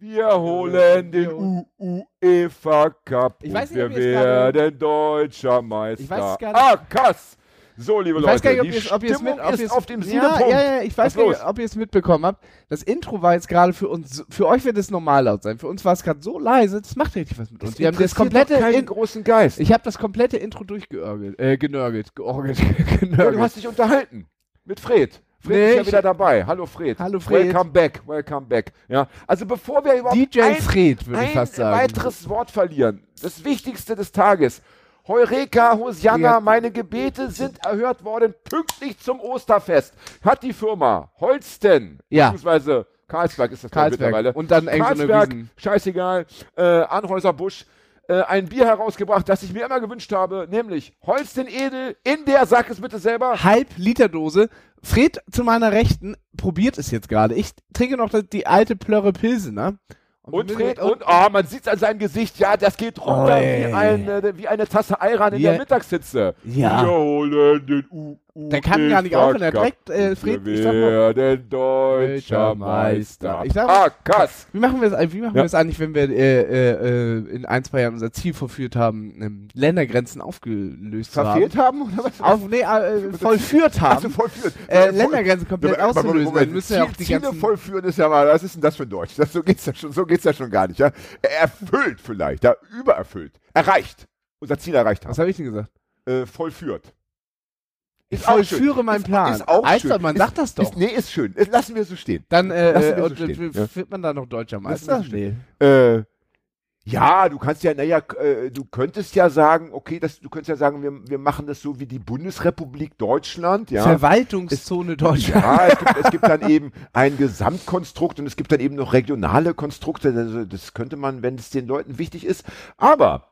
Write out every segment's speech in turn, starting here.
Wir holen den UEFA Cup Ich weiß und nicht, wir ob ihr es gerade- werden deutscher Meister. Ich weiß gar Ah, Kass! So, liebe Ich Leute, weiß gar nicht, ob die ihr es- ob ihr es Stimmung mit, ob ist auf dem ja, ja, ja, ich weiß Was nicht, ob ihr es mitbekommen habt. Das Intro war jetzt gerade für uns, für euch wird es normal laut sein. Für uns war es gerade so leise, das macht richtig was mit uns. Wir haben das komplette, in, großen Geist. ich habe das komplette Intro durchgeörgelt, äh, genörgelt, georgelt, Ja, genörgelt. du hast dich unterhalten mit Fred. Fred Nee, ist ja wieder dabei. Hallo Fred. Hallo, Fred. Welcome back, welcome back. Ja, also bevor wir überhaupt DJ ein, Fred, würde ich fast sagen. weiteres Wort verlieren, das Wichtigste des Tages. Heureka, Hosianna, Ja. meine Gebete sind erhört worden, pünktlich zum Osterfest. Hat die Firma Holsten, Ja. beziehungsweise Karlsberg ist das Karlsberg. mittlerweile. Und dann so Karlsberg, scheißegal, äh, Anhäuser Busch, äh, ein Bier herausgebracht, das ich mir immer gewünscht habe, nämlich Holsten Edel in der, sag es bitte selber, Halb Liter Dose. Fred zu meiner Rechten probiert es jetzt gerade. Ich trinke noch die alte Plörre Pilsener. Und Fred, und, oh, man sieht an seinem Gesicht, ja, das geht runter Oi. wie, ein, äh, wie eine Tasse Ayran in Ja. der Mittagshitze. Ja. Wir holen den U Der kann gar nicht aufhören, der direkt, äh, Fred, ich sag mal- werden deutscher Meister. Ich sag- ah, krass. Wie machen wir es wie machen Ja. wir es eigentlich, wenn wir äh, äh, äh, in ein, zwei Jahren unser Ziel verführt haben, ähm, Ländergrenzen aufgelöst zu Verfehlt haben? haben? Oder was? Auf, nee, äh, vollführt Ach so, haben. vollführen. äh, Voll- Ländergrenzen komplett Moment, auszulösen. Moment. Dann müssen ja auch Ziel- die Ziele ganzen... vollführen ist ja mal, was ist denn das für ein Deutsch? Das, so geht's ja schon, so geht's ja schon gar nicht, ja? Erfüllt vielleicht, ja, übererfüllt. Erreicht. Unser Ziel erreicht haben. Was habe ich denn gesagt? Äh, vollführt. Ich vollführe meinen Plan. Ist auch Alter, schön. man sagt das doch. Ist, nee, ist schön. Lassen wir es so stehen. Dann äh, äh, so stehen, wird man da noch deutscher Meister? Nee. Äh, ja, du kannst ja, naja, äh, du könntest ja sagen, okay, das, du könntest ja sagen, wir, wir machen das so wie die Bundesrepublik Deutschland, ja. Verwaltungszone Deutschland. Ja, es gibt, es gibt dann eben ein Gesamtkonstrukt und es gibt dann eben noch regionale Konstrukte. Also das könnte man, wenn es den Leuten wichtig ist. Aber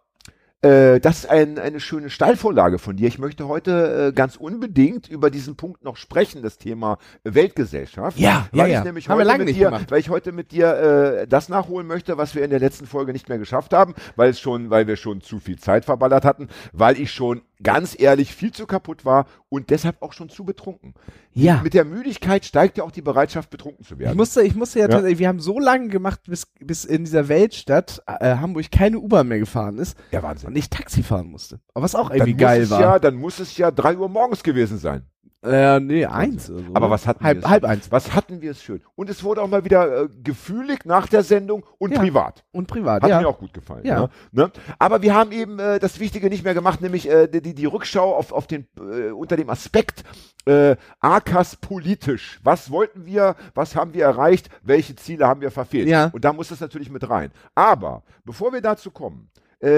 äh, das ist ein, eine schöne Steilvorlage von dir. Ich möchte heute äh, ganz unbedingt über diesen Punkt noch sprechen, das Thema Weltgesellschaft. Ja, ja, weil ja. Ich nämlich Haben wir heute lange mit nicht dir, gemacht. weil ich heute mit dir äh, das nachholen möchte, was wir in der letzten Folge nicht mehr geschafft haben, weil es schon, weil wir schon zu viel Zeit verballert hatten, weil ich schon ganz ehrlich viel zu kaputt war und deshalb auch schon zu betrunken. Ja. Mit der Müdigkeit steigt ja auch die Bereitschaft, betrunken zu Ich werden. musste, ich musste ja, Ja. tatsächlich, wir haben so lange gemacht, bis, bis in dieser Weltstadt äh, Hamburg keine U-Bahn mehr gefahren ist ja, Wahnsinn. und ich Taxi fahren musste. Aber was auch Dann irgendwie muss geil es war. Ja, dann muss es ja drei Uhr morgens gewesen sein. Äh, nee, eins oder so. Aber was hatten halb, wir? es halb eins. Was hatten wir es schön. Und es wurde auch mal wieder äh, gefühlig nach der Sendung und Ja. privat. Und privat, Hat ja. mir auch gut gefallen. Ja. Ja. Ne? Aber wir haben eben äh, das Wichtige nicht mehr gemacht, nämlich äh, die, die Rückschau auf, auf den, äh, unter dem Aspekt äh, AKAS politisch. Was wollten wir, was haben wir erreicht, welche Ziele haben wir verfehlt? Ja. Und da muss das natürlich mit rein. Aber bevor wir dazu kommen, äh,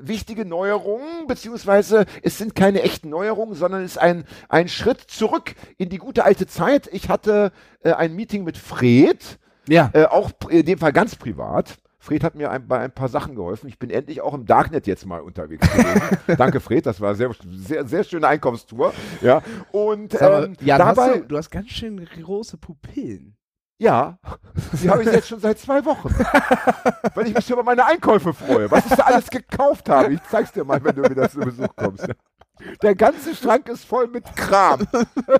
wichtige Neuerungen, beziehungsweise es sind keine echten Neuerungen, sondern es ist ein, ein Schritt zurück in die gute alte Zeit. Ich hatte äh, ein Meeting mit Fred, Ja. äh, auch in dem Fall ganz privat. Fred hat mir ein, bei ein paar Sachen geholfen. Ich bin endlich auch im Darknet jetzt mal unterwegs gewesen. Danke, Fred. Das war sehr, sehr, sehr schöne Einkommenstour. Ja. Und ähm, Jan, dabei, hast du, du hast ganz schön große Pupillen. Ja, die habe ich jetzt schon seit zwei Wochen. Weil ich mich schon über meine Einkäufe freue. Was ich da alles gekauft habe. Ich zeig's dir mal, wenn du wieder zu Besuch kommst. Der ganze Schrank ist voll mit Kram.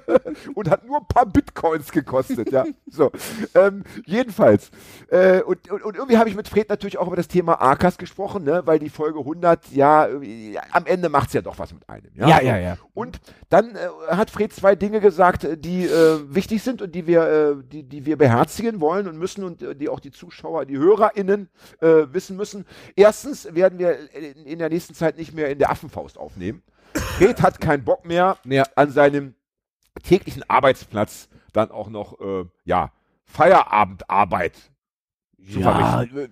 und hat nur ein paar Bitcoins gekostet, ja. So. Ähm, jedenfalls. Äh, und, und, und irgendwie habe ich mit Fred natürlich auch über das Thema AKAS gesprochen, ne? weil die Folge 100, ja, irgendwie, am Ende macht's ja doch was mit einem. Ja, Ja, ja, ja. Und dann äh, hat Fred zwei Dinge gesagt, äh, die äh, wichtig sind und die wir, äh, die, die wir beherzigen wollen und müssen und äh, die auch die Zuschauer, die HörerInnen äh, wissen müssen. Erstens werden wir in, in der nächsten Zeit nicht mehr in der Affenfaust aufnehmen. Fred hat keinen Bock mehr Ja. an seinem täglichen Arbeitsplatz dann auch noch, äh, ja, Feierabendarbeit zu verrichten.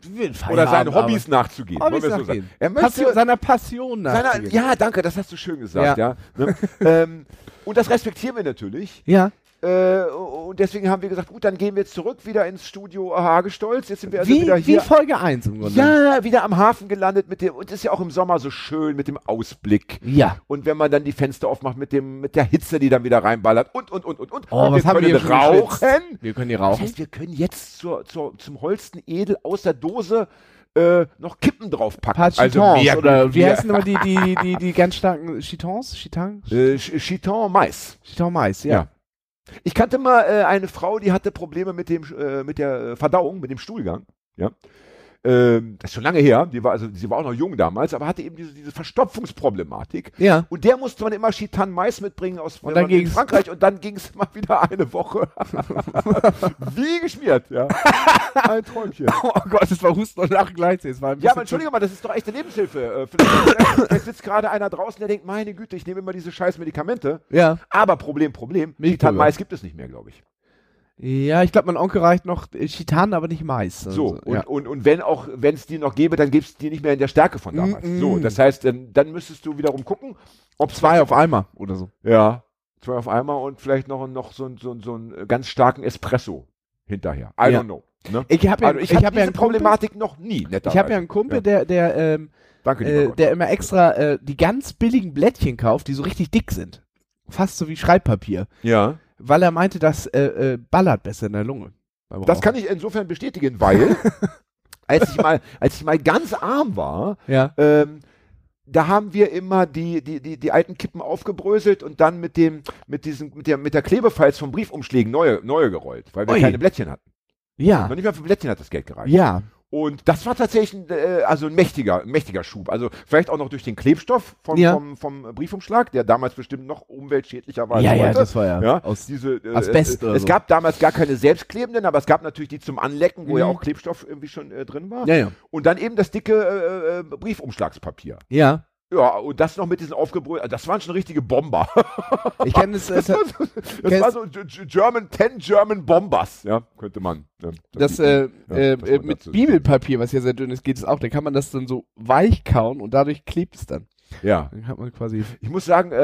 Oder seinen Hobbys nachzugehen. Hobbys so nachgehen. sagen. Er möchte, Passion, seiner Passion seiner, nachzugehen. ja, danke, das hast du schön gesagt, ja. Ja. Ne? ähm, und das respektieren wir natürlich. ja. Äh, und deswegen haben wir gesagt, gut, dann gehen wir zurück wieder ins Studio Hagestolz. Jetzt sind wir also wie, wieder wie hier. Folge 1 im Grunde. Ja, wieder am Hafen gelandet mit dem, und es ist ja auch im Sommer so schön mit dem Ausblick. Ja. Und wenn man dann die Fenster aufmacht mit dem, mit der Hitze, die dann wieder reinballert und, und, und, und, und. Oh, und was haben wir können hier schon geschwitzt. rauchen. Wir können hier Das rauchen. heißt, wir können jetzt zur, zur, zum Holsten Edel aus der Dose äh, noch Kippen draufpacken. Paar Chitons mehr oder wie heißen immer die, die, die, die ganz starken Chitons? Chitang? Äh, Ch- Chiton Mais. Chiton Mais, ja. Ja. Ich kannte mal äh, eine Frau, die hatte Probleme mit dem äh, mit der äh, Verdauung, mit dem Stuhlgang. Ja. Ähm, das ist schon lange her. Die war also, sie war auch noch jung damals, aber hatte eben diese, diese Verstopfungsproblematik. Ja. Und der musste man immer Chitan Mais mitbringen aus Und dann ging's- Frankreich und dann ging es mal wieder eine Woche wie geschmiert. Ja. Ein Träumchen. Oh Gott, das war Husten und Lachen gleichzeitig. Ja, aber entschuldige mal, das ist doch echte Lebenshilfe. Äh, vielleicht, vielleicht sitzt gerade einer draußen, der denkt, meine Güte, ich nehme immer diese scheiß Medikamente. Ja. Aber Problem, Problem. Chitan Mais gibt es nicht mehr, glaube ich. Ja, ich glaube, mein Onkel reicht noch äh, Chitan, aber nicht Mais. So, Also, und, ja. und, und wenn auch, wenn es die noch gäbe, dann gäbe es die nicht mehr in der Stärke von damals. Mm, mm. So, das heißt, dann, dann müsstest du wiederum gucken, ob Zwei auf einmal oder so. Ja, zwei auf einmal und vielleicht noch, noch so, so, so einen ganz starken Espresso hinterher. I Ja. don't know. Ne? Ich habe ja, Also ich, ich habe hab ja diese Kumpel, Problematik noch nie, ich hab ja einen Kumpel, der, der, ähm, Danke, äh, der immer extra äh, die ganz billigen Blättchen kauft, die so richtig dick sind. Fast so wie Schreibpapier. ja. Weil er meinte, das äh, äh, ballert besser in der Lunge. Das kann ich insofern bestätigen, weil als ich mal, als ich mal ganz arm war, Ja. ähm, da haben wir immer die, die, die, die alten Kippen aufgebröselt und dann mit dem, mit diesem, mit der, mit der Klebefalz vom Briefumschlägen neue, neue gerollt, weil wir Ui. keine Blättchen hatten. Ja. Noch nicht mal für Blättchen hat das Geld gereicht. Ja. Und das war tatsächlich ein, äh, also ein mächtiger, ein mächtiger Schub. Also vielleicht auch noch durch den Klebstoff vom, Ja. vom, vom Briefumschlag, der damals bestimmt noch umweltschädlicher war Ja, als ja, heute. das war ja, Ja, aus diese, äh, Asbest äh, Es so. gab damals gar keine selbstklebenden, aber es gab natürlich die zum Anlecken, wo Mhm. ja auch Klebstoff irgendwie schon äh, drin war. Ja, ja. Und dann eben das dicke äh, äh, Briefumschlagspapier. Ja. Ja, und das noch mit diesen aufgebrühten, das waren schon richtige Bomber. Ich kenne es. Äh, Das war so, das war so German, 10 German Bombers, ja, könnte man. Ja, das äh, Ja, äh, mit Bibelpapier, was ja sehr dünn ist, geht es auch. Da kann man das dann so weich kauen und dadurch klebt es dann. Ja, Dann hat man quasi. ich muss sagen, äh,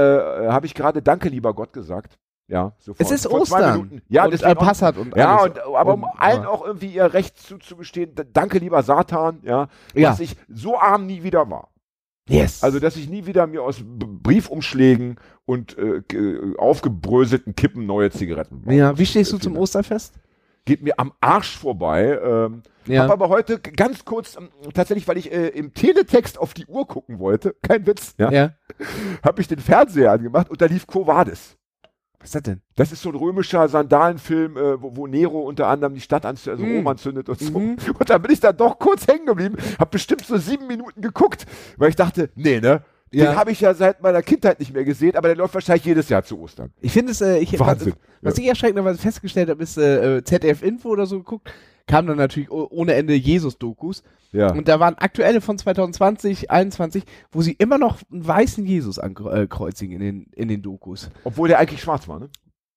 habe ich gerade Danke, lieber Gott gesagt. Ja, so Es ist vor Ostern. Ja, und deswegen äh, Passat und Ja, alles. und, aber um Und- allen aber- auch irgendwie ihr Recht zuzugestehen, danke lieber Satan, ja, Ja. dass ich so arm nie wieder war. Yes. Also, dass ich nie wieder mir aus Briefumschlägen und äh, aufgebröselten Kippen neue Zigaretten baue. ja, wie stehst du Vielen zum. Osterfest? Geht mir am Arsch vorbei. Ähm, Ja. Hab aber heute ganz kurz, ähm, tatsächlich, weil ich äh, im Teletext auf die Uhr gucken wollte, kein Witz, ja, Ja. habe ich den Fernseher angemacht und da lief Quo Vadis. Was ist das denn? Das ist so ein römischer Sandalenfilm, äh, wo, wo Nero unter anderem die Stadt anzündet, also Mm. Rom anzündet und so. Mhm. Und da bin ich dann doch kurz hängen geblieben, hab bestimmt so sieben Minuten geguckt, weil ich dachte, nee, ne? Ja. Den habe ich ja seit meiner Kindheit nicht mehr gesehen, aber der läuft wahrscheinlich jedes Jahr zu Ostern. Ich finde es, äh, ich, Wahnsinn. Was ich erschreckenderweise festgestellt habe, ist äh, äh, ZDF-Info oder so geguckt, kam dann natürlich oh- ohne Ende Jesus-Dokus. Ja. Und da waren aktuelle von 2020, 21, wo sie immer noch einen weißen Jesus ankreuzigen in den, in den Dokus. Obwohl der eigentlich schwarz war, ne?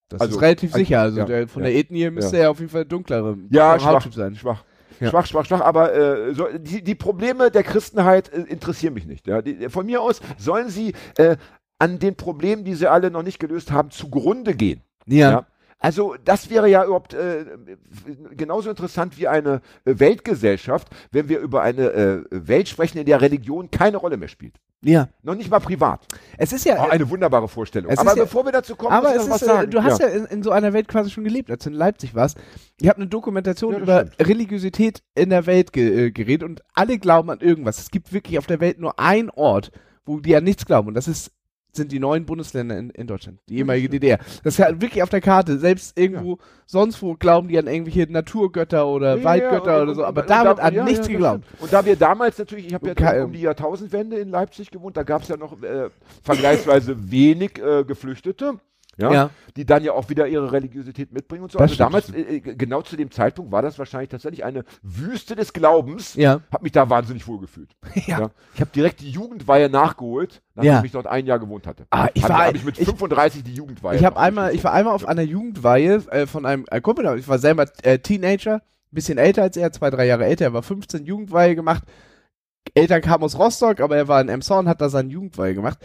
Das Also, ist relativ sicher. Also ja, der, von ja. der Ethnie müsste er auf jeden Fall dunklere Ja, schwach, sein. schwach. Ja. Schwach, schwach, schwach, aber äh, so, die, die Probleme der Christenheit äh, interessieren mich nicht. Ja? Die, von mir aus sollen sie äh, an den Problemen, die sie alle noch nicht gelöst haben, zugrunde gehen. Ja. Ja. Also das wäre ja überhaupt äh, genauso interessant wie eine äh, Weltgesellschaft, wenn wir über eine äh, Welt sprechen, in der Religion keine Rolle mehr spielt. ja. Noch nicht mal privat. Es ist ja, Oh, eine wunderbare Vorstellung. es Aber ja- bevor wir dazu kommen, aber muss ich es noch ist, was äh, sagen. du hast ja, in, in so einer Welt quasi schon gelebt, als du in Leipzig warst. Ich habe eine Dokumentation Ja, über stimmt. Religiosität in der Welt ge äh, geredet und alle glauben an irgendwas. Es gibt wirklich auf der Welt nur einen Ort, wo die an nichts glauben und das ist sind die neuen Bundesländer in, in Deutschland, die ehemalige DDR. Das ist ja wirklich auf der Karte. Selbst irgendwo sonst wo glauben die an irgendwelche Naturgötter oder Ja, Waldgötter ja, und- oder so, aber und da wird an ja, nichts ja, geglaubt. Und da wir damals natürlich, ich habe ja um die Jahrtausendwende in Leipzig gewohnt, da gab es ja noch äh, vergleichsweise wenig äh, Geflüchtete. Ja, Ja. die dann ja auch wieder ihre Religiosität mitbringen und so. Das also damals, äh, äh, genau zu dem Zeitpunkt war das wahrscheinlich tatsächlich eine Wüste des Glaubens. Ja. Hab mich da wahnsinnig wohl gefühlt. Ja. Ich habe direkt die Jugendweihe nachgeholt, nachdem Ja. ich dort ein Jahr gewohnt hatte. Ah, ich hab, war- hab ich mit ich- 35 die Jugendweihe. Ich habe einmal, ich war einmal auf einer Jugendweihe äh, von einem äh, Kumpel, ich war selber äh, Teenager, bisschen älter als er, zwei, drei Jahre älter, er war 15, Jugendweihe gemacht. Eltern kamen aus Rostock, aber er war in Emshorn, hat da seine Jugendweihe gemacht.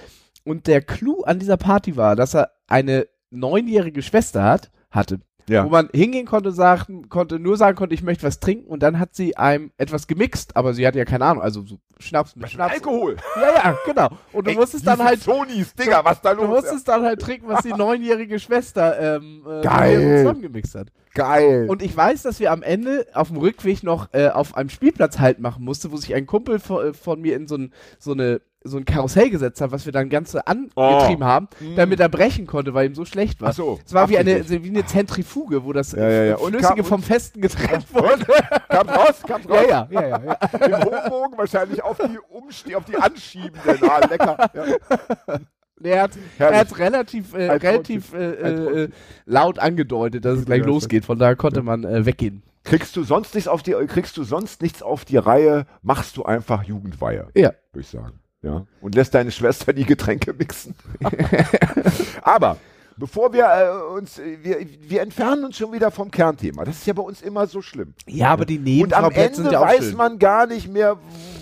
Und der Clou an dieser Party war, dass er eine neunjährige Schwester hat, hatte. Ja. Wo man hingehen konnte, sagen, konnte nur sagen konnte, ich möchte was trinken und dann hat sie einem etwas gemixt, aber sie hatte ja keine Ahnung, also so Schnaps mit Schnaps. Alkohol. Ja, ja, genau. Und du Ey, musstest dann halt Sonys, Digga, was da Du los ist. musstest dann halt trinken, was die neunjährige Schwester ähm, äh, zusammengemixt hat. Geil. Und ich weiß, dass wir am Ende auf dem Rückweg noch äh, auf einem Spielplatz halt machen musste, wo sich ein Kumpel von, äh, von mir in so, ein, so eine so ein Karussell gesetzt hat, was wir dann ganz so angetrieben Oh. haben, damit er brechen konnte, weil ihm so schlecht war. Ach so, Es war wie eine, wie eine Zentrifuge, wo das Ja, ja, ja. äh, Flüssige vom Festen getrennt wurde. kam raus, kam raus. ja, ja, ja, ja, ja. Im Hochbogen wahrscheinlich auf die Umste auf die Anschiebenden. Ah, lecker. Ja. Er hat, er hat relativ, äh, relativ äh, äh, Träumchen. laut angedeutet, dass es gleich losgeht. Von daher konnte man äh, weggehen. Kriegst du sonst nichts auf die, kriegst du sonst nichts auf die Reihe, machst du einfach Jugendweihe, Ja. würde ich sagen. Ja. Und lässt deine Schwester die Getränke mixen. Aber bevor wir äh, uns, äh, wir, wir entfernen uns schon wieder vom Kernthema. Das ist ja bei uns immer so schlimm. Ja, aber die Und am Ende sind ja auch weiß schön. man gar nicht mehr,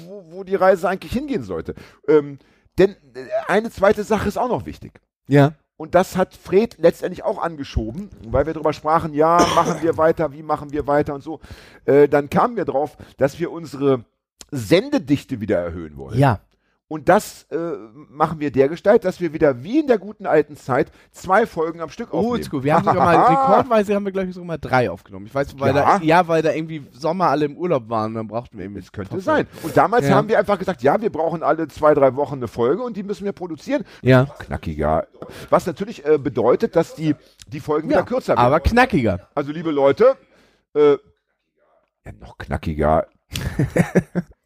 wo, wo die Reise eigentlich hingehen sollte. Ähm, denn äh, eine zweite Sache ist auch noch wichtig. Ja. Und das hat Fred letztendlich auch angeschoben, weil wir darüber sprachen, ja, machen wir weiter, wie machen wir weiter und so. Äh, dann kamen wir drauf, dass wir unsere Sendedichte wieder erhöhen wollen. Ja. Und das äh, machen wir dergestalt, dass wir wieder wie in der guten alten Zeit zwei Folgen am Stück aufnehmen. Oldschool. Wir haben sogar mal, rekordweise haben wir, glaube ich, sogar mal drei aufgenommen. Ich weiß, weil Ja. da, ja, weil da irgendwie Sommer alle im Urlaub waren, dann brauchten wir eben. Es könnte sein. Und damals Ja. haben wir einfach gesagt, ja, wir brauchen alle zwei, drei Wochen eine Folge und die müssen wir produzieren. Ja. Knackiger. Was natürlich äh, bedeutet, dass die, die Folgen wieder kürzer werden. Aber knackiger. Also, liebe Leute, äh, ja, noch knackiger.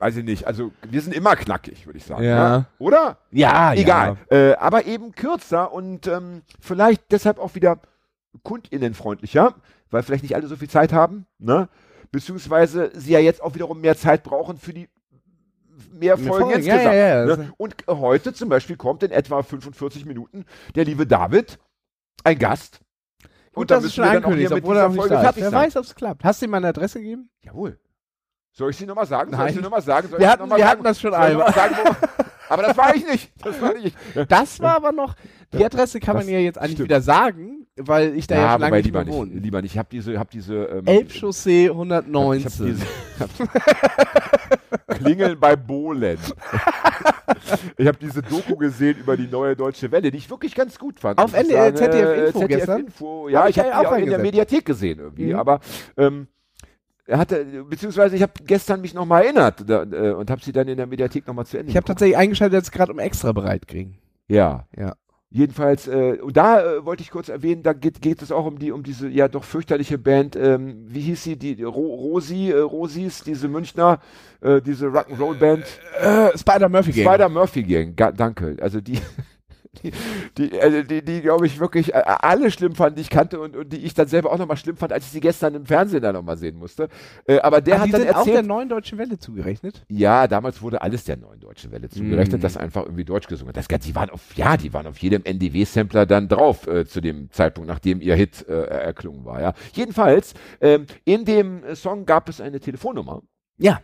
Weiß ich nicht. Also, wir sind immer knackig, würde ich sagen. Ja. ne? Oder? Ja, Egal. Äh, aber eben kürzer und ähm, vielleicht deshalb auch wieder kundinnenfreundlicher, weil vielleicht nicht alle so viel Zeit haben, ne? Beziehungsweise sie ja jetzt auch wiederum mehr Zeit brauchen für die mehr Folgen Folgen, ja, insgesamt. ja, ja, ne? das- Und äh, heute zum Beispiel kommt in etwa 45 Minuten der liebe David, ein Gast. Gut, dann dass es müssen schon wir dann auch hier mit er dieser Folge ist. fertig Wer sein. weiß, ob es klappt. Hast du ihm meine Adresse gegeben? Jawohl. Soll ich sie nochmal sagen? Soll Nein. ich sie nochmal sagen? Soll Wir ich hatten- noch mal wir sagen? hatten das schon ich einmal. Aber das war ich nicht. Das war nicht ich. Das war aber noch, die Adresse kann man Das ja jetzt eigentlich stimmt. wieder sagen, weil ich da ja, schon lange nicht mehr wohne. Lieber nicht. Ich habe diese, hab diese ähm, Elbchaussee Ich habe 119. diese Klingeln bei Bohlen. ich habe diese Doku gesehen über die neue Deutsche Welle, die ich wirklich ganz gut fand. Auf ich NDR. ZDF Äh, Info ZDF gestern? Info. Ja, Hab ich ich habe die auch in der. Mediathek gesehen irgendwie. Mhm. Aber ähm, er hatte, beziehungsweise ich habe gestern mich nochmal erinnert da, äh, und habe sie dann in der Mediathek nochmal zu Ende Ich habe tatsächlich eingeschaltet, jetzt gerade um extra bereit kriegen. Ja. Ja. Jedenfalls, äh, und da äh, wollte ich kurz erwähnen, da geht, geht es auch um die, um diese ja doch fürchterliche Band, ähm, wie hieß sie, die Ro Rosi, äh, Rosis, diese Münchner, äh, diese Rock'n'Roll-Band, Äh, Spider Murphy Gang. Spider Murphy Gang, Ga danke. Also die, die, die, also die, die glaube ich wirklich äh, alle schlimm fand, die ich kannte und, und die ich dann selber auch nochmal schlimm fand, als ich sie gestern im Fernsehen dann nochmal sehen musste. Äh, aber der Ah, hat die dann sind auch der erzählt, neuen Deutschen Welle zugerechnet. ja, damals wurde alles der neuen Deutschen Welle zugerechnet, Mm. das einfach irgendwie Deutsch gesungen. hat. Das Ganze, die waren auf, ja, die waren auf jedem NDW-Sampler dann drauf äh, zu dem Zeitpunkt, nachdem ihr Hit äh, erklungen war. Ja, jedenfalls ähm, in dem Song gab es eine Telefonnummer, Ja.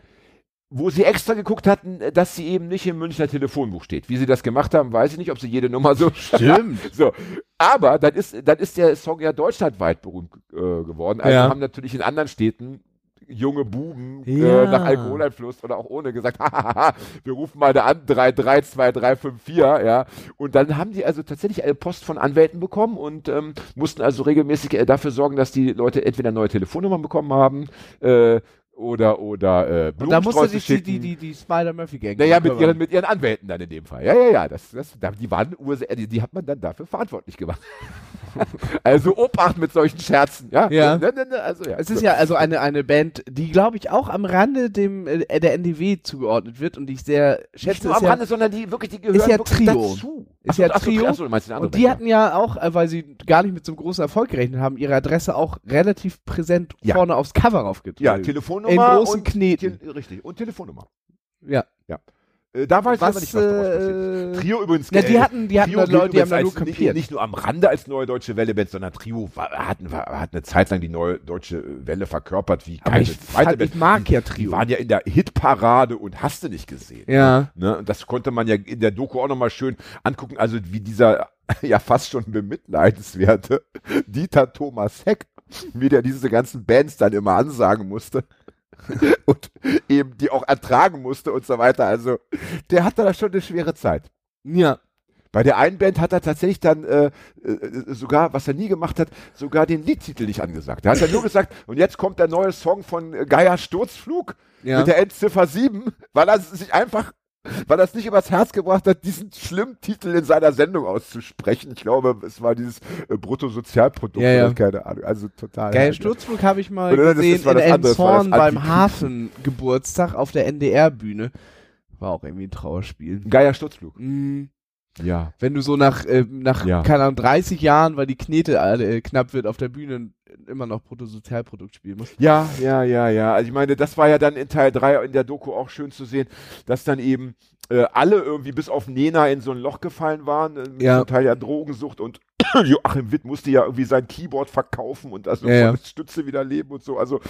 Wo sie extra geguckt hatten, äh, dass sie eben nicht im Münchner Telefonbuch steht. Wie sie das gemacht haben, weiß ich nicht, ob sie jede Nummer so Stimmt. so, aber dann ist, dann ist der Song ja deutschlandweit berühmt äh, geworden. Also Ja. haben natürlich in anderen Städten junge Buben Ja. äh, nach Alkoholeinfluss oder auch ohne gesagt, hahaha, wir rufen mal da an, 332354, ja. Und dann haben die also tatsächlich eine Post von Anwälten bekommen und ähm, mussten also regelmäßig äh, dafür sorgen, dass die Leute entweder neue Telefonnummern bekommen haben, äh, oder, oder, äh, Und da musste Blumensträuße die, die, die, die, die Spider Murphy Gang. Naja, mit ihren, mit ihren Anwälten dann in dem Fall. Ja, ja, ja. Das, das, da- die waren Urse die, die hat man dann dafür verantwortlich gemacht. also Obacht mit solchen Scherzen. Ja. Ja. Ne, ne, ne, also, ja. Es ist ja also eine, eine Band, die, glaube ich, auch am Rande dem äh, der NDW zugeordnet wird und die ich sehr nicht schätze. nur ist am ja, Rande, sondern die wirklich, die gehören ja wirklich Trio. dazu. Ist so, ja Trio. so, meinst und die hatten ja auch, äh, weil sie gar nicht mit so einem großen Erfolg gerechnet haben, ihre Adresse auch relativ präsent Ja. vorne aufs Cover aufgetragen. Ja, In Telefonnummer. großen und, Kneten. Te richtig. Und Telefonnummer. Ja. Äh, da weiß Was, ich aber nicht, was daraus passiert äh, ist. Trio übrigens. Ja, die äh, hatten- die hatten Trio Leute, die haben da nur als kampiert. Nicht, nicht nur am Rande als neue deutsche Welle-Band, sondern Trio war, hat, war, hat eine Zeit lang die neue deutsche Welle verkörpert wie Aber keine ich, zweite fand, ich mag ja Trio. Die waren ja in der Hitparade und hast du nicht gesehen. Ja. Ne? Und das konnte man ja in der Doku auch nochmal schön angucken. Also wie dieser ja fast schon bemitleidenswerte Dieter Thomas Heck, wie der diese ganzen Bands dann immer ansagen musste. und eben die auch ertragen musste und so weiter. Also der hatte da schon eine schwere Zeit. ja. Bei der einen Band hat er tatsächlich dann äh, äh, sogar, was er nie gemacht hat, sogar den Liedtitel nicht angesagt. Da hat er nur gesagt, und jetzt kommt der neue Song von Geier Sturzflug Ja. mit der Endziffer 7, weil er sich einfach, weil er es nicht übers Herz gebracht hat, diesen schlimmen Titel in seiner Sendung auszusprechen. Ich glaube, es war dieses äh, Bruttosozialprodukt Ja, ja. keine Ahnung. Also total. Geil, Sturzflug habe ich mal Oder gesehen in das das das Elmshorn beim. Hafengeburtstag auf der NDR-Bühne. War auch irgendwie ein Trauerspiel. Geier Sturzflug. Mhm. Ja. Wenn du so nach, äh, nach Ja. keine Ahnung, 30 Jahren, weil die Knete äh, knapp wird, auf der Bühne immer noch Bruttosozialprodukt spielen musst. Ja, ja, ja, ja. Also ich meine, das war ja dann in Teil 3 in der Doku auch schön zu sehen, dass dann eben äh, alle irgendwie bis auf Nena in so ein Loch gefallen waren, äh, mit Ja. zum Teil ja Drogensucht und Joachim Witt musste ja irgendwie sein Keyboard verkaufen und also Ja, ja. von Stütze wieder leben und so. Also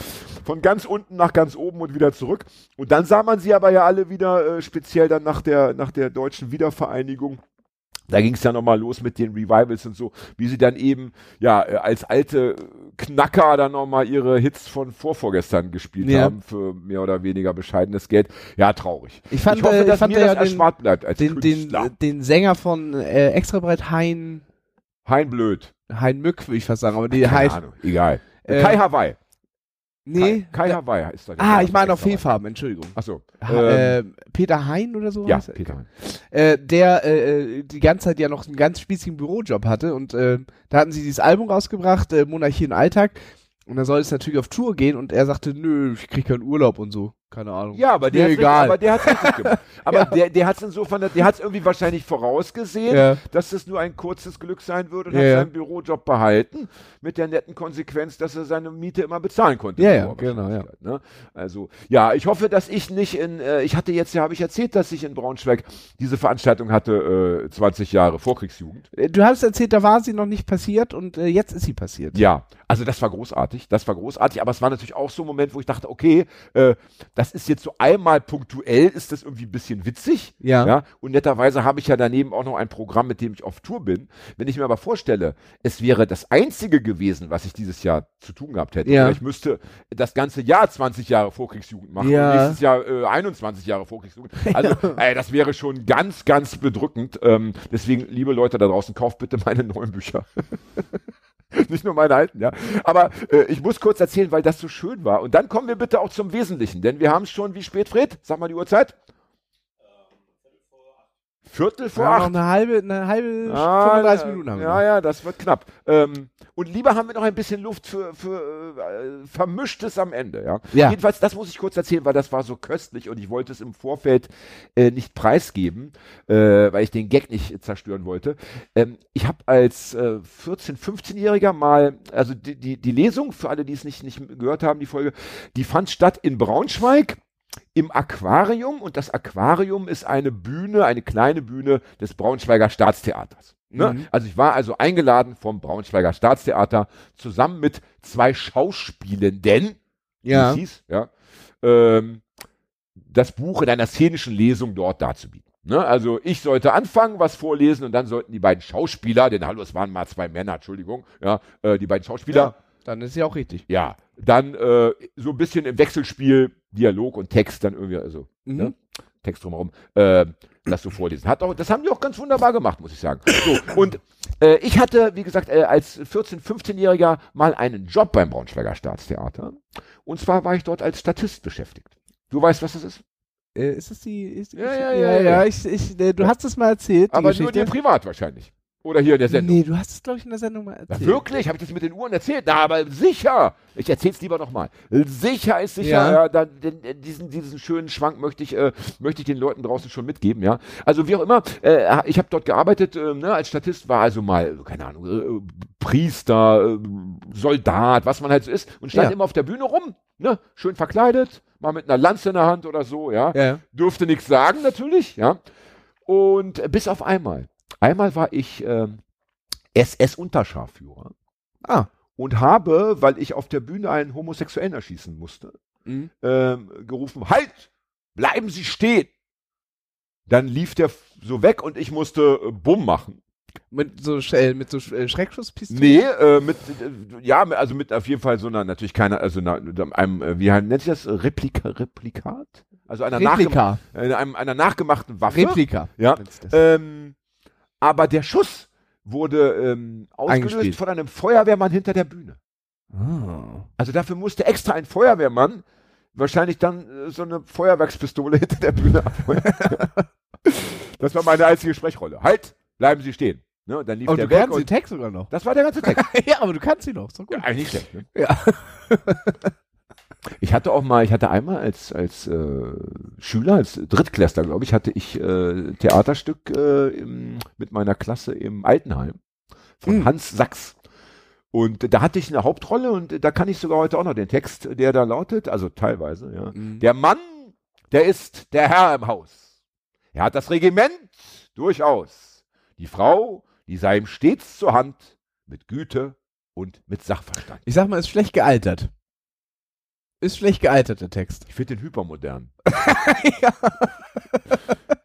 von ganz unten nach ganz oben und wieder zurück. Und dann sah man sie aber ja alle wieder, äh, speziell dann nach der, nach der deutschen Wiedervereinigung. Da ging es ja nochmal los mit den Revivals und so, wie sie dann eben, ja, äh, als alte Knacker dann nochmal ihre Hits von vorvorgestern gespielt Ja. haben für mehr oder weniger bescheidenes Geld. Ja, traurig. Ich fand, ich hoffe, äh, ich dass fand mir ja das den- erspart bleibt als Den, den, Künstler. den Sänger von äh, Extrabreit Hein, Hein Blöd. Hein Mück, würde ich fast sagen, aber die Keine Hein, Ahnung, egal. Äh, Kai Hawaii. Nee. Kai, Kai Hawaii ist da der ah, Sänger ich meine auf Fehlfarben, Entschuldigung. Achso. Ha- Ähm, äh, Peter Hein oder so? ja, heißt er? Peter. Hein. äh, der äh, äh, die ganze Zeit ja noch einen ganz spießigen Bürojob hatte und äh, da hatten sie dieses Album rausgebracht, äh, Monarchie und Alltag und da soll es natürlich auf Tour gehen und er sagte, nö, ich krieg keinen Urlaub und so, keine Ahnung. Ja, aber der, egal. Richtig, aber der hat richtig gemacht. Aber der, der hat es insofern, der hat es irgendwie wahrscheinlich vorausgesehen, Ja. dass es nur ein kurzes Glück sein wird und Ja, hat ja. seinen Bürojob behalten, mit der netten Konsequenz, dass er seine Miete immer bezahlen konnte. Ja, mit ja, genau, Wahrscheinlichkeit, Ne? Also, ja, ich hoffe, dass ich nicht in, äh, ich hatte jetzt ja, habe ich erzählt, dass ich in Braunschweig diese Veranstaltung hatte, äh, 20 Jahre Vorkriegsjugend. Du hast erzählt, da war sie noch nicht passiert und äh, jetzt ist sie passiert. Ja, also das war großartig, das war großartig, aber es war natürlich auch so ein Moment, wo ich dachte, okay, äh, das ist jetzt so einmal punktuell, ist das irgendwie ein bisschen witzig. Ja. ja. Und netterweise habe ich ja daneben auch noch ein Programm, mit dem ich auf Tour bin. Wenn ich mir aber vorstelle, es wäre das einzige gewesen, was ich dieses Jahr zu tun gehabt hätte. Ja. Ich müsste das ganze Jahr 20 Jahre Vorkriegsjugend machen Ja. und nächstes Jahr äh, 21 Jahre Vorkriegsjugend. Also, ey, das wäre schon ganz, ganz bedrückend. Ähm, deswegen, liebe Leute da draußen, kauft bitte meine neuen Bücher. Nicht nur meine alten, ja. Aber äh, ich muss kurz erzählen, weil das so schön war. Und dann kommen wir bitte auch zum Wesentlichen, denn wir haben schon, wie spät, Fred? Sag mal die Uhrzeit. Viertel vor haben acht. noch eine halbe, eine halbe Ah, 35 ja, Minuten haben wir. Ja, noch. ja, das wird knapp. Ähm, und lieber haben wir noch ein bisschen Luft für, für äh, Vermischtes am Ende, ja? Ja. Jedenfalls, das muss ich kurz erzählen, weil das war so köstlich und ich wollte es im Vorfeld äh, nicht preisgeben, äh, weil ich den Gag nicht zerstören wollte. Ähm, ich habe als äh, 14-, 15-Jähriger mal, also die, die, die Lesung, für alle, die es nicht, nicht gehört haben, die Folge, die fand statt in Braunschweig im Aquarium und das Aquarium ist eine Bühne, eine kleine Bühne des Braunschweiger Staatstheaters. Ne? Mhm. Also ich war also eingeladen vom Braunschweiger Staatstheater zusammen mit zwei Schauspielenden, wie Ja. es hieß, ja, ähm, das Buch in einer szenischen Lesung dort darzubieten. Ne? Also ich sollte anfangen, was vorlesen und dann sollten die beiden Schauspieler, denn hallo, es waren mal zwei Männer, Entschuldigung, ja, äh, die beiden Schauspieler, Dann ist sie auch richtig. ja, dann äh, so ein bisschen im Wechselspiel Dialog und Text dann irgendwie, also Mhm. ne? Text drumherum, äh, das so vorlesen. Hat auch, das haben die auch ganz wunderbar gemacht, muss ich sagen. So, und äh, ich hatte, wie gesagt, äh, als 14-, 15-Jähriger mal einen Job beim Braunschweiger Staatstheater. Und zwar war ich dort als Statist beschäftigt. Du weißt, was das ist? Äh, ist das die? Ist die Ja, Geschichte? ja, ja, ja. Ich, ich, äh, du hast es mal erzählt. Aber Geschichte. nur dir privat wahrscheinlich. Oder hier in der Sendung. Nee, du hast es, glaube ich, in der Sendung mal Na, erzählt. wirklich? Habe ich das mit den Uhren erzählt? Na, aber sicher. Ich erzähl's lieber nochmal. Sicher ist sicher. Ja. Ja. dann, den, äh, diesen, diesen schönen Schwank möchte ich, äh, möchte ich den Leuten draußen schon mitgeben, ja. Also wie auch immer, äh, ich habe dort gearbeitet, äh, ne, als Statist war also mal, keine Ahnung, äh, Priester, äh, Soldat, was man halt so ist, und stand Ja. immer auf der Bühne rum, ne, schön verkleidet, mal mit einer Lanze in der Hand oder so, ja. Durfte nichts sagen natürlich, ja. Und bis auf einmal. Einmal war ich ähm, SS-Unterscharführer Ah. und habe, weil ich auf der Bühne einen Homosexuellen erschießen musste, Mhm. ähm, gerufen, halt, bleiben Sie stehen. Dann lief der so weg und ich musste äh, Bumm machen. Mit so, äh, mit so äh, Schreckschusspistolen? Nee, äh, mit, äh, ja, also mit auf jeden Fall so einer, natürlich keiner, also einer, einem, äh, wie nennt sich das, Replika, Replikat? Also einer, Replika. äh, einem, einer nachgemachten Waffe. Replika. Ja. Ähm, aber der Schuss wurde ähm, ausgelöst von einem Feuerwehrmann hinter der Bühne. Ah. Also dafür musste extra ein Feuerwehrmann wahrscheinlich dann äh, so eine Feuerwerkspistole hinter der Bühne abfeuern. das war meine einzige Sprechrolle. Halt, bleiben Sie stehen. Ne, und dann lief Und der du kannst den Text sogar noch. das war der ganze Text. ja, aber du kannst ihn noch. Doch gut. Ja, eigentlich nicht schlecht. Ne? Ja. Ich hatte auch mal, ich hatte einmal als, als äh, Schüler, als Drittklässler, glaube ich, hatte ich äh, Theaterstück äh, im, mit meiner Klasse im Altenheim von Hm. Hans Sachs. Und da hatte ich eine Hauptrolle und da kann ich sogar heute auch noch den Text, der da lautet, also teilweise, ja. Mhm. Der Mann, der ist der Herr im Haus. Er hat das Regiment durchaus. Die Frau, die sei ihm stets zur Hand mit Güte und mit Sachverstand. Ich sag mal, ist schlecht gealtert. Ist schlecht gealtert, der Text. Ich finde den hypermodern. ja,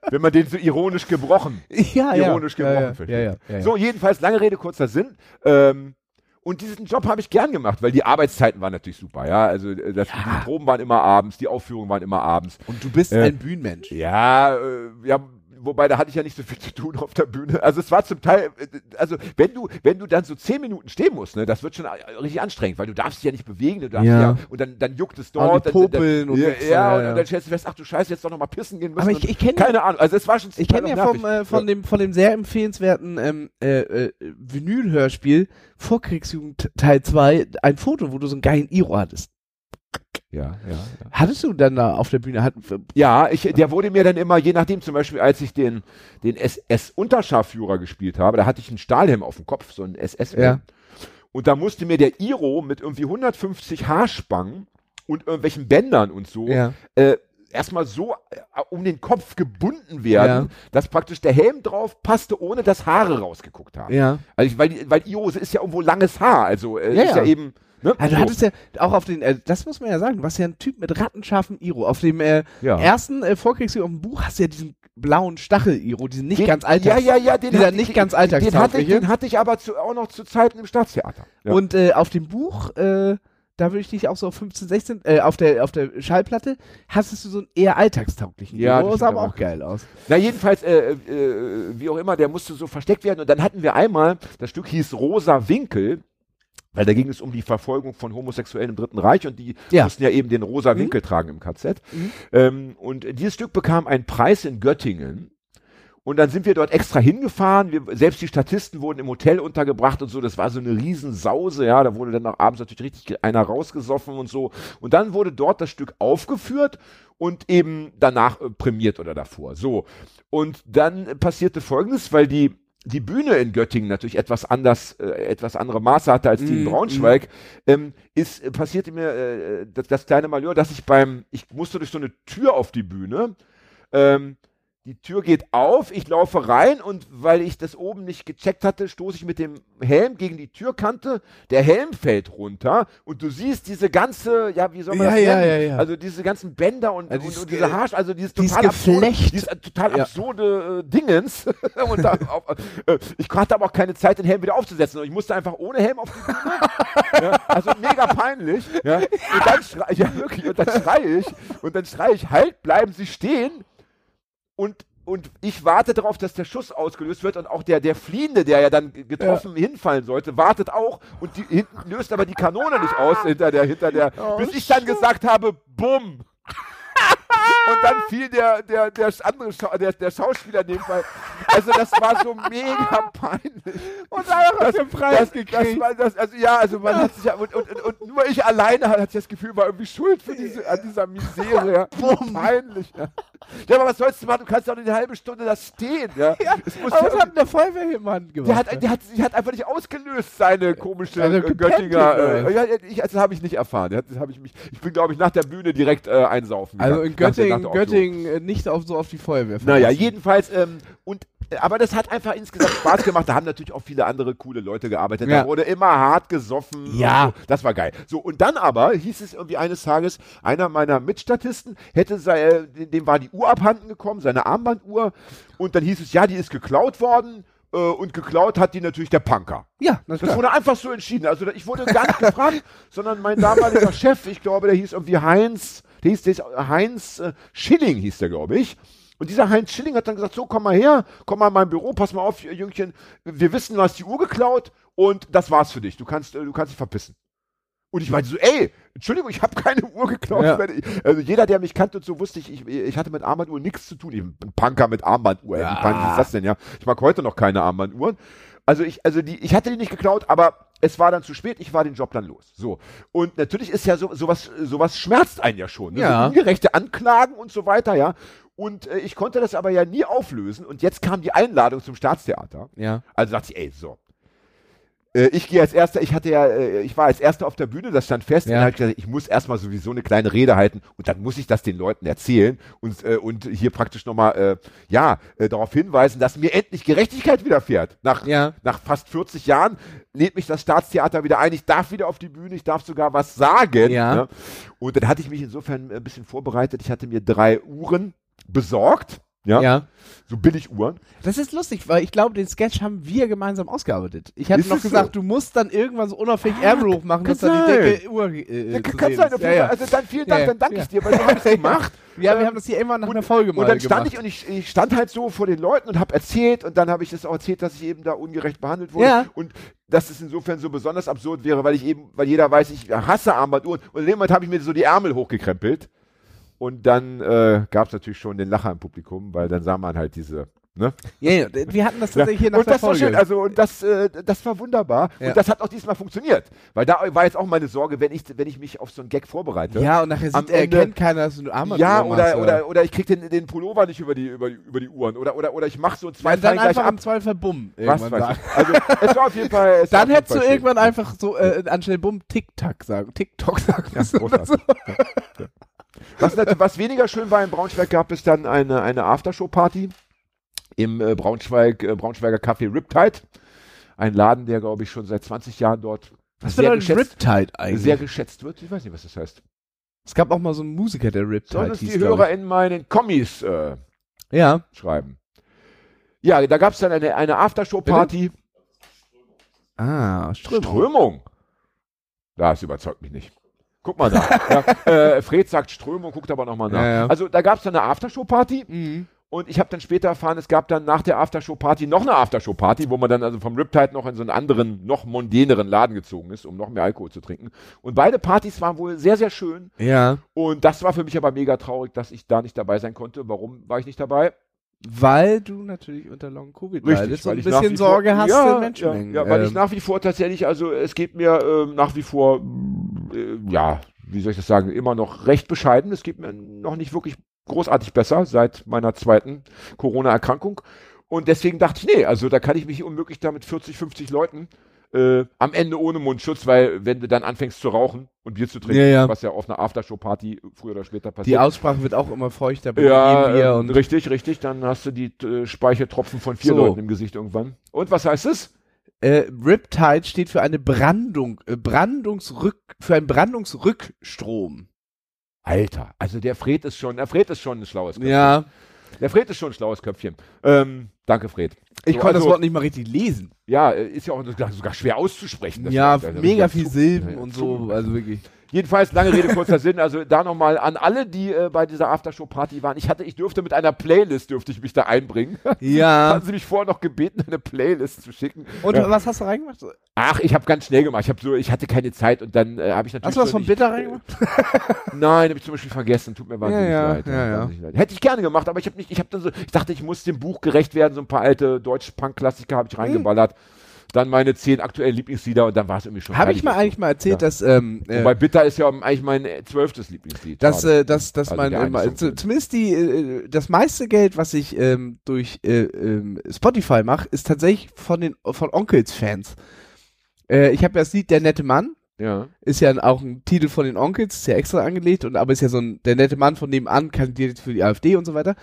Wenn man den so ironisch gebrochen. ja. Ironisch ja, gebrochen, ja, verstehe. ja. So, jedenfalls, lange Rede, kurzer Sinn. Ähm, und diesen Job habe ich gern gemacht, weil die Arbeitszeiten waren natürlich super, ja. Also äh, das, die Proben waren immer abends, die Aufführungen waren immer abends. Und du bist Äh, ein Bühnenmensch. Ja, äh, ja, wobei da hatte ich ja nicht so viel zu tun auf der Bühne. Also es war zum Teil, äh, also wenn du, wenn du dann so zehn Minuten stehen musst, ne, das wird schon äh, richtig anstrengend, weil du darfst dich ja nicht bewegen, du darfst Ja. ja, und dann, dann juckt es Ah, dort. die dann- popeln und ja, nix, ja, und dann stellst du fest, ach du Scheiße, jetzt doch noch mal pissen gehen müssen. Aber ich, und- ich kenne keine Ahnung, also es war schon Ich kenne ja vom, äh, von, dem, von dem sehr empfehlenswerten ähm, äh, äh, Vinyl-Hörspiel Vorkriegsjugend Teil 2 ein Foto, wo du so einen geilen Iro hattest. Ja, ja, ja. Hattest du dann da auf der Bühne? Hat, Ja, ich, der wurde mir dann immer, je nachdem, zum Beispiel, als ich den, den SS-Unterscharführer gespielt habe, da hatte ich einen Stahlhelm auf dem Kopf, so einen SS-Helm. Ja. Und da musste mir der Iro mit irgendwie 150 Haarspangen und irgendwelchen Bändern und so ja. äh, erstmal so äh, um den Kopf gebunden werden, Ja. dass praktisch der Helm drauf passte, ohne dass Haare rausgeguckt haben. Ja. Also ich, weil, weil Iro ist ja irgendwo langes Haar, also äh, Ja, ist ja. eben. Ne? Ja, du hattest ja auch auf den, äh, das muss man ja sagen, du warst ja ein Typ mit rattenscharfem Iro. Auf dem äh, ja. ersten äh, Vorkriegsjahr auf dem Buch hast du ja diesen blauen Stachel-Iro, diesen nicht Den- ganz alltags. Ja, ja, ja, den dieser hatte ich- nicht ganz den, den, hatte ich, den hatte ich aber zu, auch noch zu Zeiten im Staatstheater. Ja. Und äh, auf dem Buch, äh, da würde ich dich auch so auf 15, 16, äh, auf der, auf der Schallplatte, hattest du so einen eher alltagstauglichen Ja, Iro. das sah aber. auch geil aus. Na, jedenfalls, äh, äh, wie auch immer, der musste so versteckt werden. Und dann hatten wir einmal, das Stück hieß Rosa Winkel, weil da ging es um die Verfolgung von Homosexuellen im Dritten Reich und die Ja. mussten ja eben den rosa Mhm. Winkel tragen im KZ. Mhm. Ähm, und dieses Stück bekam einen Preis in Göttingen. Und dann sind wir dort extra hingefahren. Wir, selbst die Statisten wurden im Hotel untergebracht und so. Das war so eine Riesensause, ja. Da wurde dann auch abends natürlich richtig einer rausgesoffen und so. Und dann wurde dort das Stück aufgeführt und eben danach äh, prämiert oder davor. So. Und dann passierte Folgendes, weil die die Bühne in Göttingen natürlich etwas anders, äh, etwas andere Maße hatte als die in Mm, Braunschweig, ähm, ist, äh, passierte mir äh, das, das kleine Malheur, dass ich beim, ich musste durch so eine Tür auf die Bühne, ähm, die Tür geht auf, ich laufe rein und weil ich das oben nicht gecheckt hatte, stoße ich mit dem Helm gegen die Türkante. Der Helm fällt runter und du siehst diese ganze, ja, wie soll man Ja, das ja, nennen? ja, ja. Also diese ganzen Bänder und, Also und, dieses und diese Haarsch, also dieses dieses total absurde, Geflecht. dieses äh, total Ja. absurde äh, Dingens. und da, auf, äh, ich hatte aber auch keine Zeit, den Helm wieder aufzusetzen. Und ich musste einfach ohne Helm auf die ja, also mega peinlich. Ja. Und dann schrei ja wirklich, und dann schreie ich, und dann schreie ich, halt, bleiben Sie stehen. Und, und ich warte darauf, dass der Schuss ausgelöst wird und auch der, der Fliehende, der ja dann ge- getroffen hinfallen sollte, wartet auch und die, hinten löst aber die Kanone nicht aus hinter der, hinter der, Oh, bis ich dann gesagt habe, bumm. Und dann fiel der, der, der andere Schau der, der Schauspieler nebenbei. Also das war so mega peinlich. Und dann Das, das, das war das, also ja, also man hat sich ja, und, und, und, und nur ich alleine hatte das Gefühl, war irgendwie schuld für diese, an dieser Misere. Ja. Peinlich. Ja. Ja, aber was sollst du machen? Du kannst doch nicht eine halbe Stunde da stehen. Ja? Es muss Aber ja was hat der Feuerwehrmann gemacht? der hat, der, hat, der hat einfach nicht ausgelöst, seine komische Also äh, Göttinger. Äh, ja, ich, also, das habe ich nicht erfahren. Das hab ich, mich, ich bin, glaube ich, nach der Bühne direkt äh, einsaufen. also in Göttingen. Göttingen äh, nicht auf, so auf die Feuerwehr. Naja, jedenfalls, ähm, und, äh, aber das hat einfach insgesamt Spaß gemacht. Da haben natürlich auch viele andere coole Leute gearbeitet. Ja. Da wurde immer hart gesoffen. Ja. So. Das war geil. So, und dann aber hieß es irgendwie eines Tages, einer meiner Mitstatisten hätte sei, äh, dem war die Uhr abhanden gekommen, seine Armbanduhr. Und dann hieß es, ja, die ist geklaut worden. Äh, und geklaut hat die natürlich der Punker. Ja, das Das wurde einfach so entschieden. Also ich wurde gar nicht gefragt, sondern mein damaliger Chef, ich glaube, der hieß irgendwie Heinz, der hieß, der hieß Heinz äh, Schilling hieß der, glaube ich. Und dieser Heinz Schilling hat dann gesagt, so komm mal her, komm mal in mein Büro, pass mal auf, Jüngchen, wir wissen, du hast die Uhr geklaut und das war's für dich. Du kannst, äh, du kannst dich verpissen. Und ich meinte so, ey, Entschuldigung, ich habe keine Uhr geklaut. Ja. Also jeder, der mich kannte und so wusste, ich, ich, ich hatte mit Armbanduhr nichts zu tun. Ich bin ein Punker mit Armbanduhr. Ja. Wie peinlich ist das denn, ja? Ich mag heute noch keine Armbanduhren. Also ich, also die, ich hatte die nicht geklaut, aber es war dann zu spät, ich war den Job dann los. So. Und natürlich ist ja so, sowas, sowas schmerzt einen ja schon. Ne? Ja. So ungerechte Anklagen und so weiter, ja. Und äh, ich konnte das aber ja nie auflösen. Und jetzt kam die Einladung zum Staatstheater. Ja. Also dachte ich, ey, so. Äh, ich gehe als erster, ich hatte ja, äh, ich war als erster auf der Bühne, das stand fest. Ja. Und ich gesagt, ich muss erstmal sowieso eine kleine Rede halten und dann muss ich das den Leuten erzählen und, äh, und hier praktisch nochmal, äh, ja, äh, darauf hinweisen, dass mir endlich Gerechtigkeit widerfährt. Nach, Ja. nach fast 40 Jahren lädt mich das Staatstheater wieder ein. Ich darf wieder auf die Bühne, ich darf sogar was sagen. Ja. Ne? Und dann hatte ich mich insofern ein bisschen vorbereitet. Ich hatte mir drei Uhren besorgt. Ja, Ja. so Billiguhren. Das ist lustig, weil ich glaube, den Sketch haben wir gemeinsam ausgearbeitet. Ich hatte Ist noch es gesagt, so? du musst dann irgendwann so unauffällig Ärmel hochmachen, dass da die dicke Uhr äh, Ja, kann sein, ja, ja. Also dann vielen Dank, dann danke ich dir, weil habe ich es gemacht. ja, wir Ähm, haben das hier immer nach und, einer Folge mal Und dann stand gemacht. ich und ich, ich stand halt so vor den Leuten und habe erzählt und dann habe ich das auch erzählt, dass ich eben da ungerecht behandelt wurde. Ja. Und dass es insofern so besonders absurd wäre, weil ich eben, weil jeder weiß, ich hasse Armbanduhren. Und in dem Moment habe ich mir so die Ärmel hochgekrempelt. Und dann äh, gab es natürlich schon den Lacher im Publikum, weil dann sah man halt diese. Ne? ja, ja, wir hatten das tatsächlich hier nach und der das war Folge. schön, also und das, äh, das war wunderbar. Ja. Und das hat auch diesmal funktioniert. Weil da war jetzt auch meine Sorge, wenn ich, wenn ich mich auf so einen Gag vorbereite. ja, und nachher Am sieht, Ende- erkennt keiner, dass du Armbanduhr Ja, machst, oder, oder, oder ich krieg den, den Pullover nicht über die, über die, über die Uhren. Oder, oder, oder ich mach so zwei ja, dann Fallen einfach ab. im Zweifel bumm. Was sagen. ich. Also, es war auf jeden Fall. war Dann hättest du irgendwann einfach so äh, anstelle bumm sagen. TikTok sagen. Ja, müssen oder großartig. Ja, ja. Was, was weniger schön war in Braunschweig, gab es dann eine, eine Aftershow-Party im äh, Braunschweig, äh, Braunschweiger Café Riptide. Ein Laden, der, glaube ich, schon seit 20 Jahren dort Was sehr, geschätzt, Riptide eigentlich? sehr geschätzt wird. Ich weiß nicht, was das heißt. es gab auch mal so einen Musiker, der Riptide Sollen hieß, die Hörer in meinen Kommis äh, ich. Ja. schreiben. Ja, da gab es dann eine, eine Aftershow-Party. Ah, Strömung. Strömung. Das überzeugt mich nicht. Guck mal da. ja, äh, Fred sagt Strömung, guckt aber nochmal nach. Ja. Also da gab es dann eine Aftershow-Party Mhm. und ich habe dann später erfahren, es gab dann nach der Aftershow-Party noch eine Aftershow-Party, wo man dann also vom Riptide noch in so einen anderen, noch mondäneren Laden gezogen ist, um noch mehr Alkohol zu trinken. Und beide Partys waren wohl sehr, sehr schön. Ja. Und das war für mich aber mega traurig, dass ich da nicht dabei sein konnte. Warum war ich nicht dabei? Weil du natürlich unter Long Covid leidest und weil ein ich bisschen Sorge vor, hast ja, in Menschenmengen. Ja, ja, weil ich Ähm, nach wie vor tatsächlich, also es geht mir ähm, nach wie vor, äh, ja, wie soll ich das sagen, immer noch recht bescheiden. Es geht mir noch nicht wirklich großartig besser seit meiner zweiten Corona-Erkrankung. Und deswegen dachte ich, nee, also da kann ich mich unmöglich da mit 40, 50 Leuten äh, am Ende ohne Mundschutz, weil wenn du dann anfängst zu rauchen und Bier zu trinken, Ja, ja. was ja auf einer Aftershow-Party früher oder später die passiert. Aussprache wird auch immer feuchter bei Ja, Bier äh, und richtig, richtig. Dann hast du die äh, Speichertropfen von vier So. Leuten im Gesicht irgendwann. Und was heißt es? äh, Riptide steht für eine Brandung, äh, Brandungsrück, für einen Brandungsrückstrom. Alter, also der Fred ist schon, der Fred ist schon ein schlaues Köpfchen. Ja, Der Fred ist schon ein schlaues Köpfchen. Ähm, danke, Fred. ich So, konnte das also, Wort nicht mal richtig lesen. Ja, äh, ist ja auch sogar, schwer auszusprechen. das ja, Wort. Also, mega das viel Silben und so, also wirklich. Jedenfalls, lange Rede, kurzer Sinn. Also da nochmal an alle, die äh, bei dieser Aftershow-Party waren. Ich hatte, ich dürfte mit einer Playlist, dürfte ich mich da einbringen. Ja. Hatten sie mich vorher noch gebeten, eine Playlist zu schicken. Und ja. was hast du reingemacht? Ach, ich habe ganz schnell gemacht. Ich habe so, ich hatte keine Zeit und dann äh, habe ich natürlich. Hast du was von Bitter reingemacht? Nein, habe ich zum Beispiel vergessen. Tut mir wahnsinnig Ja, ja, leid. ja, leid. Hätte ich gerne gemacht, aber ich habe nicht, ich habe dann so, ich dachte, ich muss dem Buch gerecht werden. So ein paar alte deutsche Punk-Klassiker habe ich Hm. Dann meine zehn aktuellen Lieblingslieder und dann war es irgendwie schon. Habe ich mal eigentlich mal erzählt, Ja. dass ähm, äh, Wobei Bitter ist ja eigentlich mein zwölftes Lieblingslied. dass, äh, dass, dass Also man immer, zumindest die, äh, das meiste Geld, was ich ähm, durch äh, ähm, Spotify mache, ist tatsächlich von den von Onkels-Fans. Äh, ich habe ja das Lied Der nette Mann, ja. ist ja auch ein Titel von den Onkels, ist ja extra angelegt und aber ist ja so ein der nette Mann von nebenan kandidiert für die AfD und so weiter.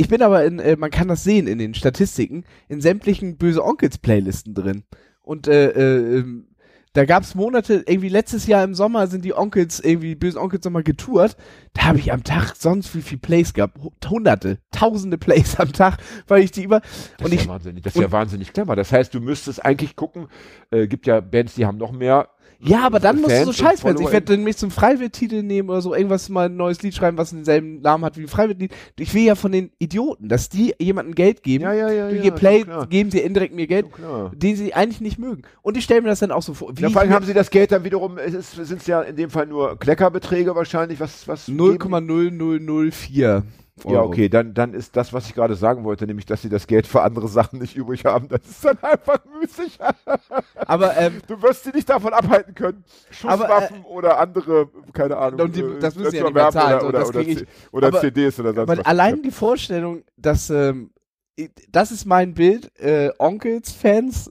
Ich bin aber in, äh, man kann das sehen in den Statistiken, in sämtlichen böse Onkels Playlisten drin. Und äh, äh, ähm, da gab's Monate, irgendwie letztes Jahr im Sommer sind die Onkels, irgendwie die bösen Onkels nochmal getourt. Da habe ich am Tag sonst wie viel Plays gehabt. Hu- Hunderte, tausende Plays am Tag, weil ich die über. Das Und ist ich, ja wahnsinnig, das ist ja wahnsinnig clever. Das heißt, du müsstest eigentlich gucken, äh, gibt ja Bands, die haben noch mehr. Ja, aber dann musst du so Fans und Scheißbands. Ich werde dann mich zum Freiwild-Titel nehmen oder so, irgendwas mal ein neues Lied schreiben, was denselben Namen hat wie ein Freiwild-Lied. Ich will ja von den Idioten, dass die jemandem Geld geben. Ja, ja, ja, Durch ihr Play geben sie indirekt mir Geld, den sie eigentlich nicht mögen. Und ich stelle mir das dann auch so vor. Wie Ja, vor allem haben sie das Geld dann wiederum, es sind es ja in dem Fall nur Kleckerbeträge wahrscheinlich, was, was mir geben- 0,0004. Euro. Ja, okay, dann, dann ist das, was ich gerade sagen wollte, nämlich, dass sie das Geld für andere Sachen nicht übrig haben, das ist dann einfach müßig. Aber ähm, Du wirst sie nicht davon abhalten können, Aber, Schusswaffen oder andere, keine Ahnung, Und die- äh, das müssen sie zu ja nicht mehr erwerben zahlen, oder, oder, oder, ich. Oder Aber- CDs oder sonst was. allein die Vorstellung, dass ähm, das ist mein Bild, äh, Onkels-Fans,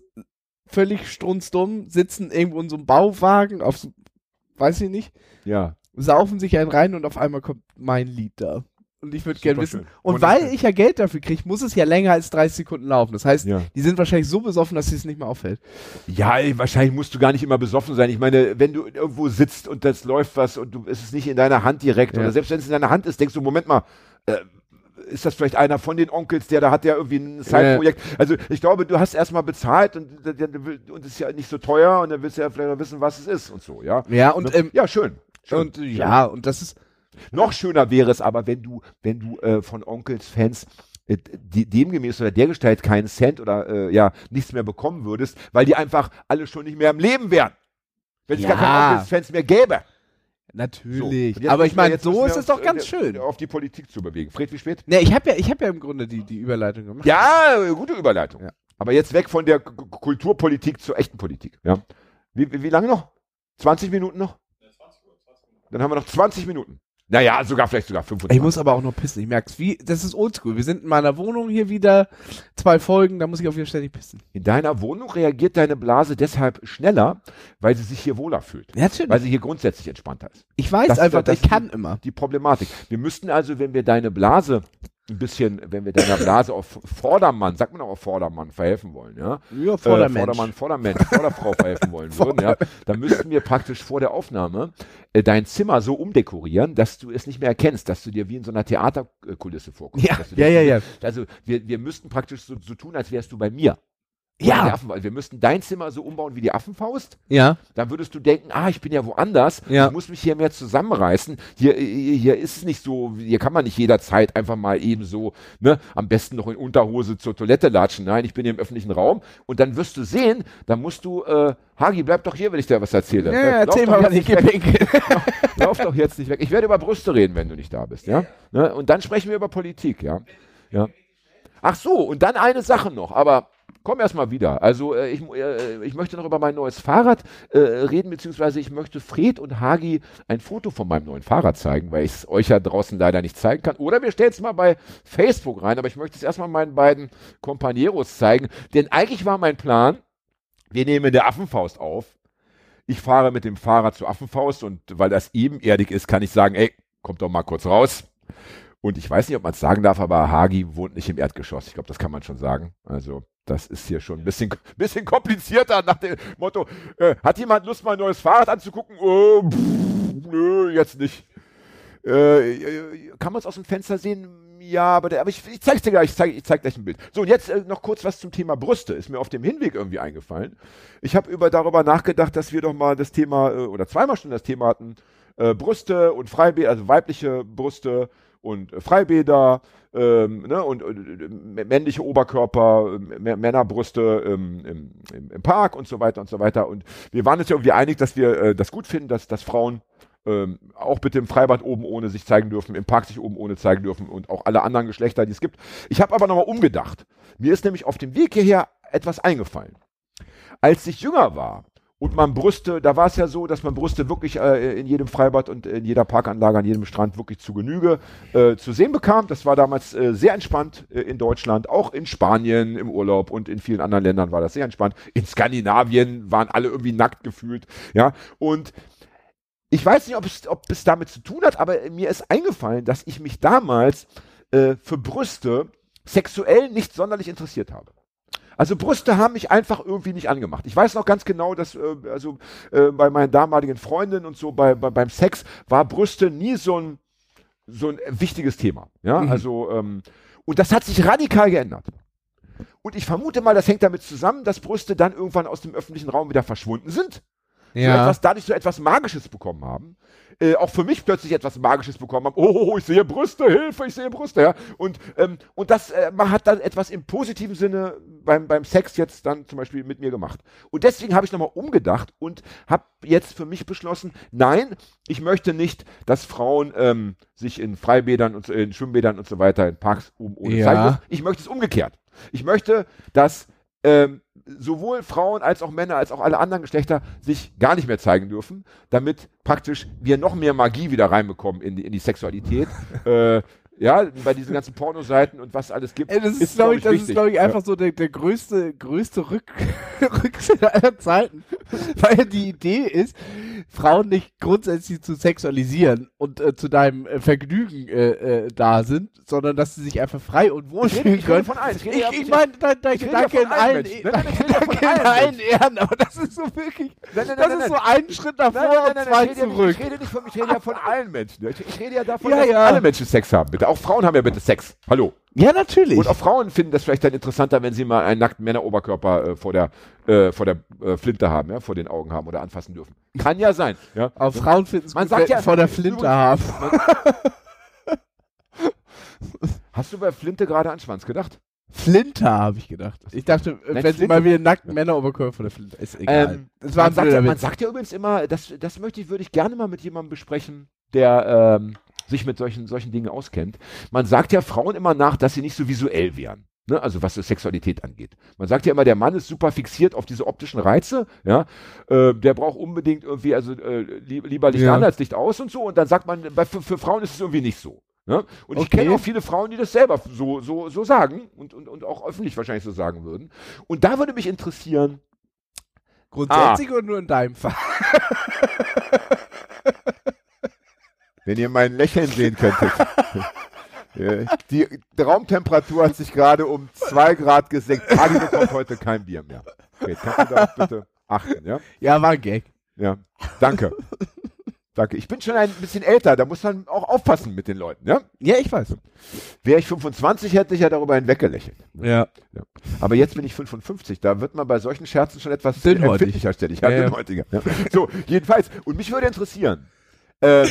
völlig strunzdumm, sitzen irgendwo in so einem Bauwagen, auf so, weiß ich nicht, ja. saufen sich einen rein und auf einmal kommt mein Lied da. Und ich würde gerne wissen. Und Wunderschön. weil ich ja Geld dafür kriege, muss es ja länger als 30 Sekunden laufen. Das heißt, Ja. die sind wahrscheinlich so besoffen, dass es nicht mehr auffällt. Ja, wahrscheinlich musst du gar nicht immer besoffen sein. Ich meine, wenn du irgendwo sitzt und das läuft was und du, es ist nicht in deiner Hand direkt Ja. oder selbst wenn es in deiner Hand ist, denkst du, Moment mal, äh, ist das vielleicht einer von den Onkels, der da hat ja irgendwie ein Side-Projekt. Also ich glaube, du hast erstmal bezahlt und, und es ist ja nicht so teuer und dann willst du ja vielleicht noch wissen, was es ist und so, ja. Ja, und, ähm, ja, schön. schön. und ja, und das ist, Noch schöner wäre es aber, wenn du, wenn du äh, von Onkels-Fans äh, die, demgemäß oder dergestalt keinen Cent oder äh, ja nichts mehr bekommen würdest, weil die einfach alle schon nicht mehr im Leben wären. Wenn es Ja. gar keine Onkels-Fans mehr gäbe. So. natürlich. Jetzt Aber ich meine, so ist es doch ganz äh, schön. Auf die Politik zu bewegen. Fred, wie spät? Ne, ich habe ja, ich habe ja im Grunde die, die Überleitung gemacht. Ja, äh, gute Überleitung. Ja. Aber jetzt weg von der K K- Kulturpolitik zur echten Politik. Ja. Wie, wie, wie lange noch? 20 Minuten noch? Dann haben wir noch 20 Minuten. Naja, sogar vielleicht sogar 25. Ich muss aber auch noch pissen. Ich merk's. Wie, das ist oldschool. Wir sind in meiner Wohnung hier wieder. Zwei Folgen, da muss ich auf jeden Fall ständig pissen. In deiner Wohnung reagiert deine Blase deshalb schneller, weil sie sich hier wohler fühlt. Ja, natürlich. Weil sie hier grundsätzlich entspannter ist. ich weiß das- einfach, das- ich kann immer. Die Problematik. Wir müssten also, wenn wir deine Blase ein bisschen, wenn wir deiner Blase auf Vordermann, sagt man auch auf Vordermann, verhelfen wollen, ja? Ja, äh, Vordermensch. Vordermann, Vordermensch, Vorderfrau verhelfen wollen würden, ja, dann müssten wir praktisch vor der Aufnahme äh, dein Zimmer so umdekorieren, dass du es nicht mehr erkennst, dass du dir wie in so einer Theaterkulisse vorkommst. Ja, ja, ja, ja. Also wir, wir müssten praktisch so, so tun, als wärst du bei mir. Ja. Affenfaust. Wir müssten dein Zimmer so umbauen wie die Affenfaust. Ja. Dann würdest du denken, ah, ich bin ja woanders. Ja. Ich muss mich hier mehr zusammenreißen. Hier, hier ist es nicht so, hier kann man nicht jederzeit einfach mal eben so, ne, am besten noch in Unterhose zur Toilette latschen. Nein, ich bin hier im öffentlichen Raum. Und dann wirst du sehen, dann musst du, äh, Hagi, bleib doch hier, wenn ich dir was erzähle. Ja, Lauf erzähl doch mal, was ich gepinkel. Lauf doch jetzt nicht weg. Ich werde über Brüste reden, wenn du nicht da bist, ja? Ne? Und dann sprechen wir über Politik, ja? Ja. Ach so, und dann eine Sache noch, aber komm erst mal wieder. Also äh, ich, äh, ich möchte noch über mein neues Fahrrad äh, reden, beziehungsweise ich möchte Fred und Hagi ein Foto von meinem neuen Fahrrad zeigen, weil ich es euch ja draußen leider nicht zeigen kann. Oder wir stellen es mal bei Facebook rein, aber ich möchte es erstmal meinen beiden Companeros zeigen. Denn eigentlich war mein Plan, wir nehmen der Affenfaust auf. Ich fahre mit dem Fahrrad zur Affenfaust und weil das ebenerdig ist, kann ich sagen, ey, kommt doch mal kurz raus. Und ich weiß nicht, ob man es sagen darf, aber Hagi wohnt nicht im Erdgeschoss. Ich glaube, das kann man schon sagen. Also, das ist hier schon ein bisschen, bisschen komplizierter nach dem Motto, äh, hat jemand Lust, mal ein neues Fahrrad anzugucken? Oh, pff, nö, jetzt nicht. Äh, äh, kann man es aus dem Fenster sehen? Ja, aber, der, aber ich, ich zeig's dir gleich, ich zeig, ich zeig gleich ein Bild. So, und jetzt äh, noch kurz was zum Thema Brüste. Ist mir auf dem Hinweg irgendwie eingefallen. Ich habe über darüber nachgedacht, dass wir doch mal das Thema, äh, oder zweimal schon das Thema hatten, äh, Brüste und Freibäder, also weibliche Brüste und äh, Freibäder ähm, ne, und äh, männliche Oberkörper, Männerbrüste ähm, im, im, im Park und so weiter und so weiter. Und wir waren uns ja irgendwie einig, dass wir äh, das gut finden, dass, dass Frauen ähm, auch bitte im Freibad oben ohne sich zeigen dürfen, im Park sich oben ohne zeigen dürfen und auch alle anderen Geschlechter, die es gibt. Ich habe aber nochmal umgedacht. Mir ist nämlich auf dem Weg hierher etwas eingefallen. Als ich jünger war und man Brüste, da war es ja so, dass man Brüste wirklich äh, in jedem Freibad und in jeder Parkanlage, an jedem Strand wirklich zu Genüge äh, zu sehen bekam. Das war damals äh, sehr entspannt äh, in Deutschland, auch in Spanien im Urlaub und in vielen anderen Ländern war das sehr entspannt. In Skandinavien waren alle irgendwie nackt gefühlt, ja. Und ich weiß nicht, ob es, ob es damit zu tun hat, aber mir ist eingefallen, dass ich mich damals äh, für Brüste sexuell nicht sonderlich interessiert habe. Also Brüste haben mich einfach irgendwie nicht angemacht. Ich weiß noch ganz genau, dass äh, also äh, bei meinen damaligen Freundinnen und so bei, bei, beim Sex war Brüste nie so ein so ein wichtiges Thema. Ja, Mhm. also ähm, und das hat sich radikal geändert. Und ich vermute mal, das hängt damit zusammen, dass Brüste dann irgendwann aus dem öffentlichen Raum wieder verschwunden sind so etwas, dadurch so etwas Magisches bekommen haben. Äh, auch für mich plötzlich etwas Magisches bekommen haben. Oh, ich sehe Brüste, Hilfe, ich sehe Brüste. Ja? Und, ähm, und das, äh, man hat dann etwas im positiven Sinne beim, beim Sex jetzt dann zum Beispiel mit mir gemacht. Und deswegen habe ich nochmal umgedacht und habe jetzt für mich beschlossen, nein, ich möchte nicht, dass Frauen ähm, sich in Freibädern und so- in Schwimmbädern und so weiter in Parks um ohne Ja. zeigen. Ich möchte es umgekehrt. Ich möchte, dass ähm, sowohl Frauen als auch Männer als auch alle anderen Geschlechter sich gar nicht mehr zeigen dürfen, damit praktisch wir noch mehr Magie wieder reinbekommen in die, in die Sexualität. äh, ja, bei diesen ganzen Pornoseiten und was alles gibt. Ey, das ist, glaube ich, das ist, wichtig. glaub ich, einfach so der, der größte, größte Rück Rückschritt aller Zeiten. Weil die Idee ist, Frauen nicht grundsätzlich zu sexualisieren und äh, zu deinem äh, Vergnügen äh, äh, da sind, sondern dass sie sich einfach frei und wohl Ich rede, fühlen ich rede können. von allen. Ich, Ich, ja- ich meine, dein, dein ich ja Gedanke in allen. E- Nein, nein, ich ja Gedanke in allen Ehren, aber das ist so wirklich, Nein, nein, das ist so ein Schritt davor Nein, nein, und zwei ich rede, ja zurück. ich, rede nicht von, ich rede ja von allen Menschen. Ich, ich rede ja davon, Ja, dass ja. alle Menschen Sex haben, bitte. Auch Frauen haben ja bitte Sex. Hallo. Ja, natürlich. Und auch Frauen finden das vielleicht dann interessanter, wenn sie mal einen nackten Männeroberkörper äh, vor der, äh, vor der äh, Flinte haben, ja, vor den Augen haben oder anfassen dürfen. Kann ja sein. Ja. aber Frauen finden es Man gut, sagt ja- vor der Flinte haben. Hast du bei Flinte gerade an Schwanz gedacht? Flinte, habe ich gedacht. Ich dachte, Nein, wenn sie mal wieder einen nackten Männeroberkörper vor der Flinte. Ist egal. Ähm, das war man, sagt, ja, man sagt ja übrigens immer, das, das möchte ich, würde ich gerne mal mit jemandem besprechen, der ähm, sich mit solchen, solchen Dingen auskennt. Man sagt ja Frauen immer nach, dass sie nicht so visuell wären. Ne? Also was Sexualität angeht. Man sagt ja immer, der Mann ist super fixiert auf diese optischen Reize, ja. Äh, der braucht unbedingt irgendwie, also äh, li lieber Licht Ja. an als Licht aus und so. Und dann sagt man, bei, für, für Frauen ist es irgendwie nicht so. Ne? Und ich Okay. kenne auch viele Frauen, die das selber so, so, so sagen und, und, und auch öffentlich wahrscheinlich so sagen würden. Und da würde mich interessieren, Grundsätzlich oder nur in deinem Fall? Wenn ihr mein Lächeln sehen könntet. Ja, Die Raumtemperatur hat sich gerade um zwei Grad gesenkt. Adi bekommt heute kein Bier mehr. Okay, kannst du da bitte achten, ja? Ja, war ein Gag. Ja, danke. Danke. Ich bin schon ein bisschen älter, da muss man auch aufpassen mit den Leuten, ja? Ja, ich weiß. Wäre ich 25, hätte ich ja darüber hinweggelächelt. Ja. Aber jetzt bin ich 55, da wird man bei solchen Scherzen schon etwas empfindlicher, stelle ich. Ja, Ja, ja. Ja. So, jedenfalls. Und mich würde interessieren, ähm,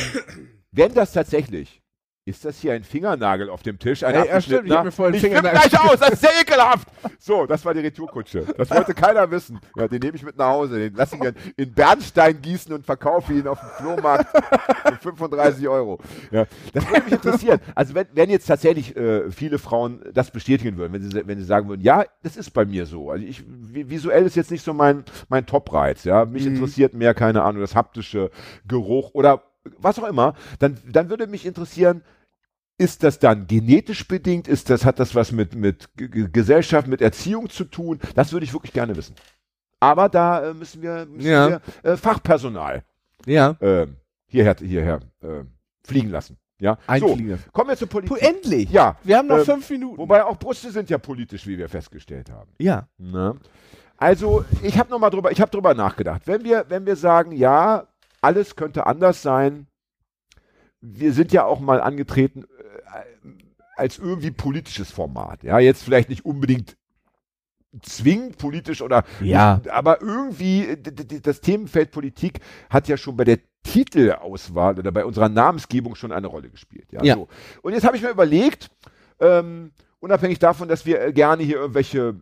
wenn das tatsächlich, ist das hier ein Fingernagel auf dem Tisch? Ein Ey, ja, stimmt, ich hab mir vorhin ich Fingernagel gleich aus, das ist sehr ekelhaft. So, das war die Retourkutsche. Das wollte keiner wissen. Ja, den nehme ich mit nach Hause. Den lasse ich mir in Bernstein gießen und verkaufe ihn auf dem Flohmarkt für 35 Euro. Ja, das würde mich interessieren. Also wenn, wenn jetzt tatsächlich äh, viele Frauen das bestätigen würden, wenn sie, wenn sie sagen würden, ja, das ist bei mir so. Also ich, vi- visuell ist jetzt nicht so mein, mein Top-Reiz. Ja? Mich Mhm. interessiert mehr, keine Ahnung, das haptische Geruch oder was auch immer. Dann, dann würde mich interessieren, ist das dann genetisch bedingt? Ist das, hat das was mit, mit G- Gesellschaft, mit Erziehung zu tun? Das würde ich wirklich gerne wissen. Aber da äh, müssen wir, müssen Ja. wir äh, Fachpersonal Ja. ähm, hierher, hierher äh, fliegen lassen. Ja? So, kommen wir zur Politik. Endlich. Ja, Wir haben noch ähm, fünf Minuten. wobei auch Brüste sind ja politisch, wie wir festgestellt haben. ja. Ne? Also, ich habe noch mal drüber, ich habe drüber nachgedacht. Wenn wir, wenn wir sagen, ja, alles könnte anders sein, wir sind ja auch mal angetreten äh, als irgendwie politisches Format. Ja, jetzt vielleicht nicht unbedingt zwingend politisch oder Ja. aber irgendwie das Themenfeld Politik hat ja schon bei der Titelauswahl oder bei unserer Namensgebung schon eine Rolle gespielt. Ja, Ja. So. Und jetzt habe ich mir überlegt, ähm, unabhängig davon, dass wir äh, gerne hier irgendwelche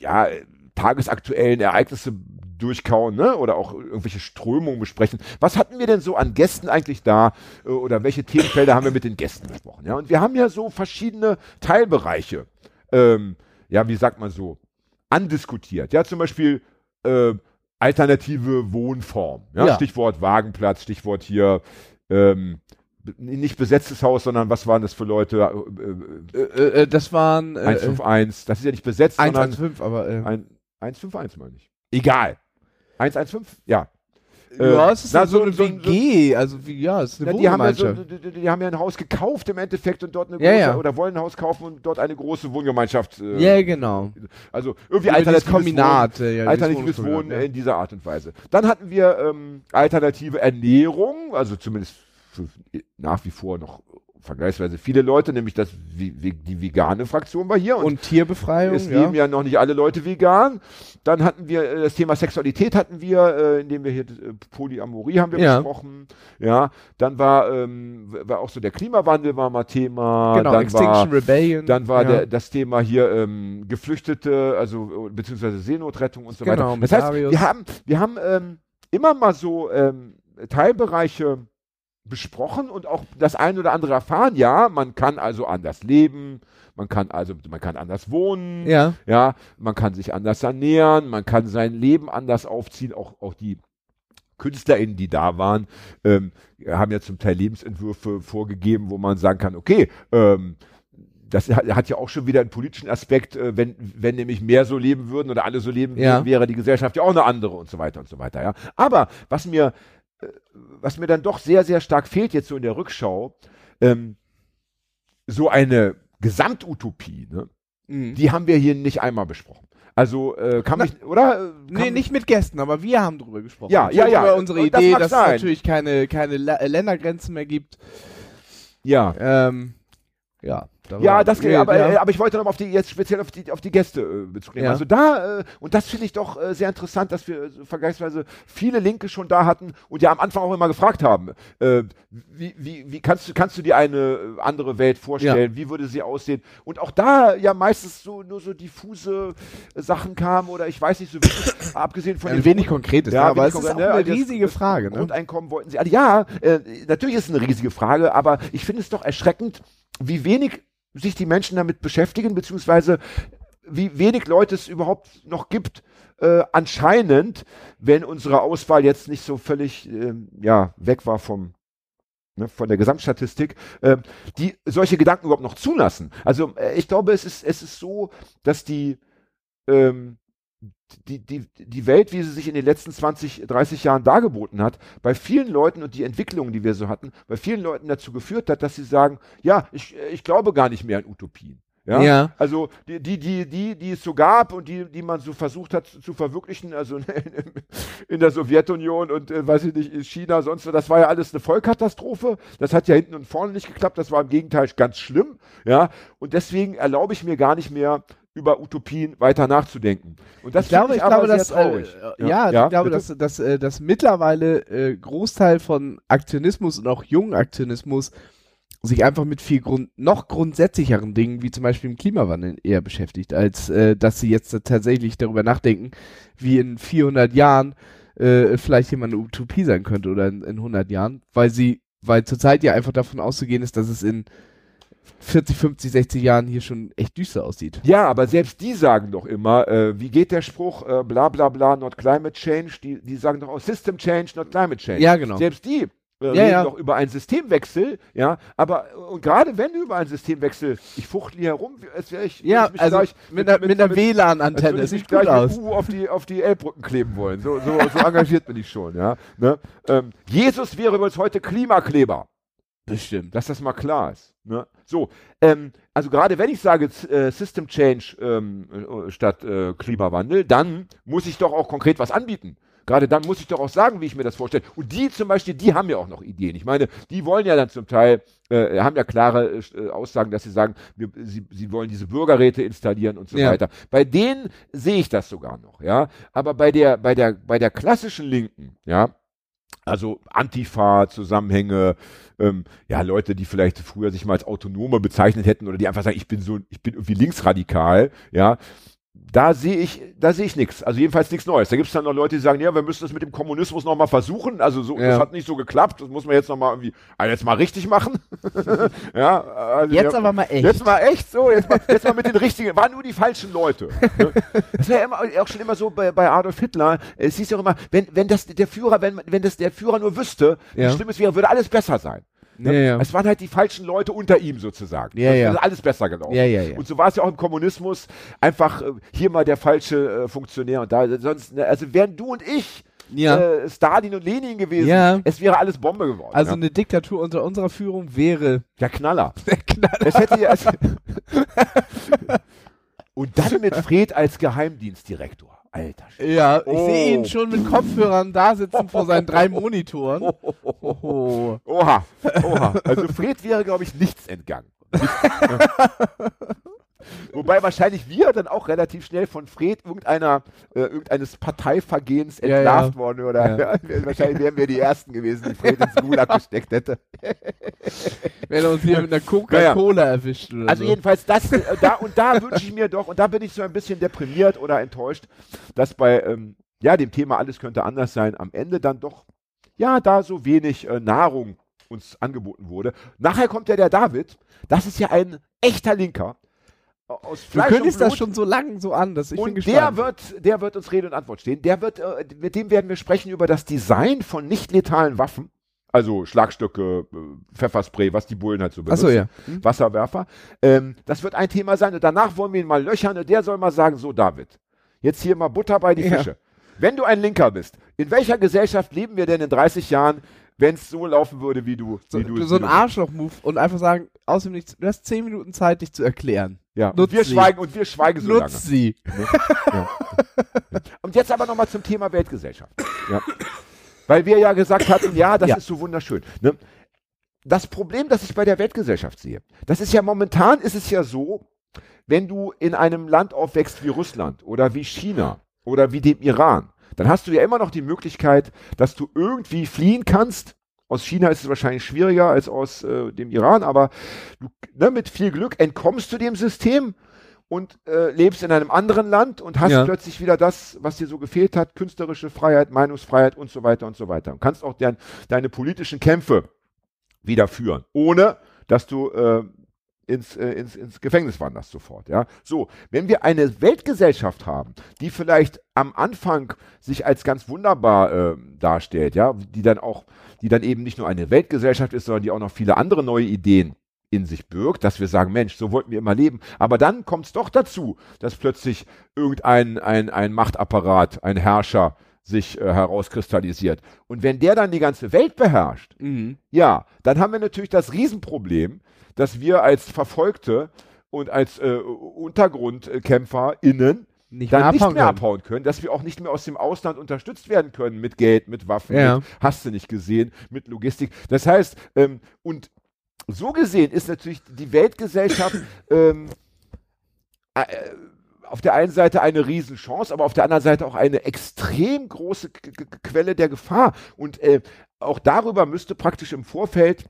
ja, tagesaktuellen Ereignisse durchkauen ne? oder auch irgendwelche Strömungen besprechen. Was hatten wir denn so an Gästen eigentlich da äh, oder welche Themenfelder haben wir mit den Gästen besprochen? Ja? Und wir haben ja so verschiedene Teilbereiche, ähm, ja, wie sagt man so, andiskutiert. Ja, zum Beispiel äh, alternative Wohnform. Ja? Ja. Stichwort Wagenplatz, Stichwort hier ähm, nicht besetztes Haus, sondern was waren das für Leute? Äh, Äh, äh, äh, das waren äh, äh, 151, das ist ja nicht besetzt, sondern 115, aber äh, ein, 151 meine ich. Egal. 115, ja. ja, äh, es ist na, ja so so- eine so- WG, also wie, ja, es ist eine Ja, die, haben ja so, die, die- haben ja ein Haus gekauft im Endeffekt und dort eine Ja, große, ja. oder wollen ein Haus kaufen und dort eine große Wohngemeinschaft. Äh, Ja, genau. Also irgendwie Über alternatives Kombinat, ja, Wohnen, dieses alternatives Wohnen ja. in dieser Art und Weise. Dann hatten wir ähm, alternative Ernährung, also zumindest nach wie vor noch vergleichsweise viele Leute, nämlich das, die vegane Fraktion war hier. Und Tierbefreiung, es ja. leben ja noch nicht alle Leute vegan. Dann hatten wir äh, das Thema Sexualität hatten wir, äh, indem wir hier äh, Polyamorie haben wir Ja. besprochen. Ja, dann war ähm, war auch so der Klimawandel war mal Thema. genau, dann Extinction war, Rebellion. dann war ja. der, das Thema hier ähm, Geflüchtete, also beziehungsweise Seenotrettung und so Genau, weiter. Das heißt, wir haben wir haben ähm, immer mal so ähm, Teilbereiche besprochen und auch das ein oder andere erfahren. Ja, man kann also anders leben, man kann also man kann anders wohnen. ja. Ja, man kann sich anders ernähren, man kann sein Leben anders aufziehen, auch, auch die KünstlerInnen, die da waren, ähm, haben ja zum Teil Lebensentwürfe vorgegeben, wo man sagen kann, okay, ähm, das hat, ja auch schon wieder einen politischen Aspekt, äh, wenn, wenn nämlich mehr so leben würden oder alle so leben Ja. würden, wäre die Gesellschaft ja auch eine andere und so weiter und so weiter, ja. Aber was mir, was mir dann doch sehr, sehr stark fehlt jetzt so in der Rückschau, ähm, so eine Gesamtutopie, ne? Mhm. die haben wir hier nicht einmal besprochen. Also äh, kann Na, mich, oder? Äh, Nee, kann nicht mit Gästen, aber wir haben drüber gesprochen. Ja, ja, ja. Über unsere das Idee, mag dass sein. es natürlich keine, keine Ländergrenzen mehr gibt. Ja. Ähm, ja. Darüber- Ja, das ja, aber, ja. Äh, aber ich wollte noch auf die jetzt speziell auf die auf die Gäste äh, Bezug nehmen. Ja. Also da äh, und das finde ich doch äh, sehr interessant, dass wir äh, vergleichsweise viele Linke schon da hatten und ja am Anfang auch immer gefragt haben, äh, wie, wie, wie kannst du kannst du dir eine äh, andere Welt vorstellen? Wie würde sie aussehen? Und auch da ja meistens so nur so diffuse äh, Sachen kamen oder ich weiß nicht so wirklich, abgesehen von Ein wenig konkret ist, Ja, aber es ist auch ne? eine Also riesige Frage. Ne? Grundeinkommen wollten sie alle. Ja, äh, natürlich ist es eine riesige Frage, aber ich finde es doch erschreckend, wie wenig sich die Menschen damit beschäftigen, beziehungsweise wie wenig Leute es überhaupt noch gibt, äh, anscheinend, wenn unsere Auswahl jetzt nicht so völlig ähm, ja, weg war vom ne, von der Gesamtstatistik, ähm, die solche Gedanken überhaupt noch zulassen. Also äh, ich glaube, es ist, es ist so, dass die ähm, die, die, die Welt, wie sie sich in den letzten 20, 30 Jahren dargeboten hat, bei vielen Leuten und die Entwicklungen, die wir so hatten, bei vielen Leuten dazu geführt hat, dass sie sagen, ja, ich, ich glaube gar nicht mehr an Utopien. Ja? Ja. Also die, die, die, die, die es so gab und die, die man so versucht hat zu, zu verwirklichen, also in, in der Sowjetunion und äh, weiß ich nicht, in China, sonst, was, das war ja alles eine Vollkatastrophe. Das hat ja hinten und vorne nicht geklappt, das war im Gegenteil ganz schlimm. Ja, und deswegen erlaube ich mir gar nicht mehr über Utopien weiter nachzudenken. Und das ich glaube, ich aber glaube, dass, traurig. äh, ja, ich glaube, bitte? dass, dass, äh, dass mittlerweile äh, Großteil von Aktionismus und auch jungen Aktionismus sich einfach mit viel Grund noch grundsätzlicheren Dingen, wie zum Beispiel dem Klimawandel, eher beschäftigt, als äh, dass sie jetzt tatsächlich darüber nachdenken, wie in 400 Jahren äh, vielleicht jemand eine Utopie sein könnte oder in, in 100 Jahren, weil sie, weil zurzeit ja einfach davon auszugehen ist, dass es in 40, 50, 60 Jahren hier schon echt düster aussieht. Ja, aber selbst die sagen doch immer, äh, wie geht der Spruch, äh, bla bla bla, not climate change, die, die sagen doch auch System change, not climate change. Ja, genau. Selbst die äh, Ja, reden ja. doch über einen Systemwechsel, ja, aber und gerade wenn über einen Systemwechsel, ich fuchtle hier herum, als wäre ich, Ja, ich also gleich mit, einer, mit, einer als WLAN-Antenne, das sieht gut gleich aus. U auf die, auf die Elbbrücken kleben wollen. So, so, so engagiert bin ich schon, ja. Ne? Ähm, Jesus wäre übrigens heute Klimakleber. Bestimmt. Dass das mal klar ist. Ne? So, ähm, also gerade wenn ich sage äh, System Change ähm, äh, statt äh, Klimawandel, dann muss ich doch auch konkret was anbieten. Gerade dann muss ich doch auch sagen, wie ich mir das vorstelle. Und die zum Beispiel, die haben ja auch noch Ideen. Ich meine, die wollen ja dann zum Teil, äh, haben ja klare äh, Aussagen, dass sie sagen, wir, sie, sie wollen diese Bürgerräte installieren und so Ja. weiter. Bei denen sehe ich das sogar noch, ja. Aber bei der, bei der, bei der klassischen Linken, ja, also Antifa-Zusammenhänge, ähm, ja, Leute, die vielleicht früher sich mal als Autonome bezeichnet hätten oder die einfach sagen, ich bin so, ich bin irgendwie linksradikal, ja, da sehe ich, da sehe ich nichts. Also jedenfalls nichts Neues. Da gibt es dann noch Leute, die sagen, ja, wir müssen das mit dem Kommunismus noch mal versuchen. Also so, Ja. das hat nicht so geklappt. Das muss man jetzt noch mal irgendwie, ah, jetzt mal richtig machen. ja, also Jetzt ja, aber mal echt. Jetzt mal echt so, jetzt mal, jetzt mal mit den richtigen, waren nur die falschen Leute. Ne? Das war ja immer, auch schon immer so bei, bei Adolf Hitler. Es hieß ja auch immer, wenn, wenn das der Führer, wenn, wenn das der Führer nur wüsste, Ja. wie schlimm es wäre, würde alles besser sein. Ne? Ja, ja. Es waren halt die falschen Leute unter ihm sozusagen. Ja, ja. alles besser gelaufen. Ja, ja, ja. Und so war es ja auch im Kommunismus. Einfach äh, hier mal der falsche äh, Funktionär und da. Sonst, ne, also wären du und ich Ja. äh, Stalin und Lenin gewesen, Ja. es wäre alles Bombe geworden. Also ja. eine Diktatur unter unserer Führung wäre der Knaller. der Knaller. Es hätte ja. Es und dann mit Fred als Geheimdienstdirektor. Alter Schwede. Ja, ich Oh. sehe ihn schon mit Kopfhörern da sitzen vor seinen drei Monitoren. Oh. Oha, oha. Also Fred wäre, glaube ich, nichts entgangen. Nichts. Wobei wahrscheinlich wir dann auch relativ schnell von Fred irgendeiner, äh, irgendeines Parteivergehens entlarvt ja. worden oder Ja. wahrscheinlich wären wir die Ersten gewesen, die Fred ins Gulag gesteckt hätte. Wenn er uns hier mit einer Coca-Cola erwischt oder Also so. jedenfalls das, äh, da und da wünsche ich mir doch, und da bin ich so ein bisschen deprimiert oder enttäuscht, dass bei ähm, ja, dem Thema alles könnte anders sein, am Ende dann doch, ja, da so wenig äh, Nahrung uns angeboten wurde. Nachher kommt ja der David, das ist ja ein echter Linker. Aus Du Fleisch kündigst und das schon so lang so an, dass ich bin und der gespannt. wird, der wird uns Rede und Antwort stehen. Der wird, äh, mit dem werden wir sprechen über das Design von nicht letalen Waffen. Also Schlagstöcke, äh, Pfefferspray, was die Bullen halt so benutzen. Achso, ja. Hm? Wasserwerfer. Ähm, das wird ein Thema sein und danach wollen wir ihn mal löchern und der soll mal sagen, so David, jetzt hier mal Butter bei die Ja. Fische. Wenn du ein Linker bist, in welcher Gesellschaft leben wir denn in 30 Jahren, wenn es so laufen würde, wie du, So, wie du so ein Arschloch-Move und einfach sagen, außerdem nichts, du hast zehn Minuten Zeit, dich zu erklären. Ja, und nutz wir sie. schweigen und wir schweigen so lange. Nutz sie. Und jetzt aber nochmal zum Thema Weltgesellschaft. Ja. Weil wir ja gesagt hatten, ja, das Ja. ist so wunderschön. Ne? Das Problem, das ich bei der Weltgesellschaft sehe, das ist ja momentan ist es ja so, wenn du in einem Land aufwächst wie Russland oder wie China oder wie dem Iran, dann hast du ja immer noch die Möglichkeit, dass du irgendwie fliehen kannst. Aus China ist es wahrscheinlich schwieriger als aus äh, dem Iran, aber du, ne, mit viel Glück entkommst du dem System und äh, lebst in einem anderen Land und hast Ja. plötzlich wieder das, was dir so gefehlt hat, künstlerische Freiheit, Meinungsfreiheit und so weiter und so weiter. Und kannst auch dein, deine politischen Kämpfe wieder führen, ohne dass du äh, ins, äh, ins, ins Gefängnis wanderst sofort. Ja? So, wenn wir eine Weltgesellschaft haben, die vielleicht am Anfang sich als ganz wunderbar äh, darstellt, ja, die dann auch, die dann eben nicht nur eine Weltgesellschaft ist, sondern die auch noch viele andere neue Ideen in sich birgt, dass wir sagen, Mensch, so wollten wir immer leben. Aber dann kommt es doch dazu, dass plötzlich irgendein ein, ein Machtapparat, ein Herrscher sich äh, herauskristallisiert. Und wenn der dann die ganze Welt beherrscht, Mhm. ja, dann haben wir natürlich das Riesenproblem, dass wir als Verfolgte und als äh, UntergrundkämpferInnen Nicht dann mehr nicht mehr können. abhauen können, dass wir auch nicht mehr aus dem Ausland unterstützt werden können mit Geld, mit Waffen, Ja. mit, hast du nicht gesehen, mit Logistik. Das heißt, ähm, und so gesehen ist natürlich die Weltgesellschaft ähm, äh, auf der einen Seite eine Riesenchance, aber auf der anderen Seite auch eine extrem große Quelle der Gefahr. Und äh, auch darüber müsste praktisch im Vorfeld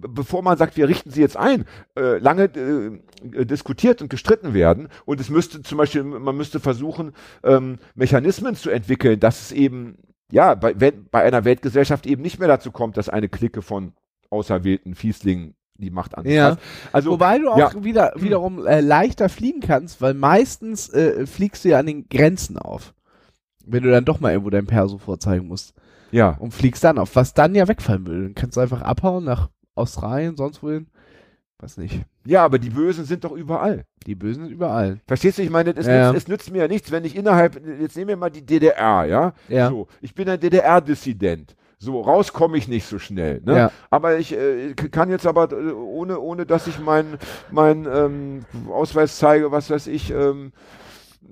bevor man sagt, wir richten sie jetzt ein, äh, lange äh, diskutiert und gestritten werden. Und es müsste zum Beispiel, man müsste versuchen, ähm, Mechanismen zu entwickeln, dass es eben, ja, bei, bei einer Weltgesellschaft eben nicht mehr dazu kommt, dass eine Clique von auserwählten Fieslingen die Macht anfasst. Ja. Also, Wobei du auch ja. wieder, wiederum äh, leichter fliegen kannst, weil meistens äh, fliegst du ja an den Grenzen auf. Wenn du dann doch mal irgendwo dein Perso vorzeigen musst. ja. Und fliegst dann auf, was dann ja wegfallen würde. Dann kannst du einfach abhauen nach Australien, sonst wohin. Weiß nicht. ja, aber die Bösen sind doch überall. Die Bösen sind überall. Verstehst du? Ich meine, es, Ja, nützt, es nützt mir ja nichts, wenn ich innerhalb, jetzt nehmen wir mal die DDR, ja? Ja. So, ich bin ein DDR-Dissident. So, raus komme ich nicht so schnell. Ne? Ja. Aber ich äh, kann jetzt aber, äh, ohne, ohne dass ich meinen mein, ähm, Ausweis zeige, was weiß ich, ähm,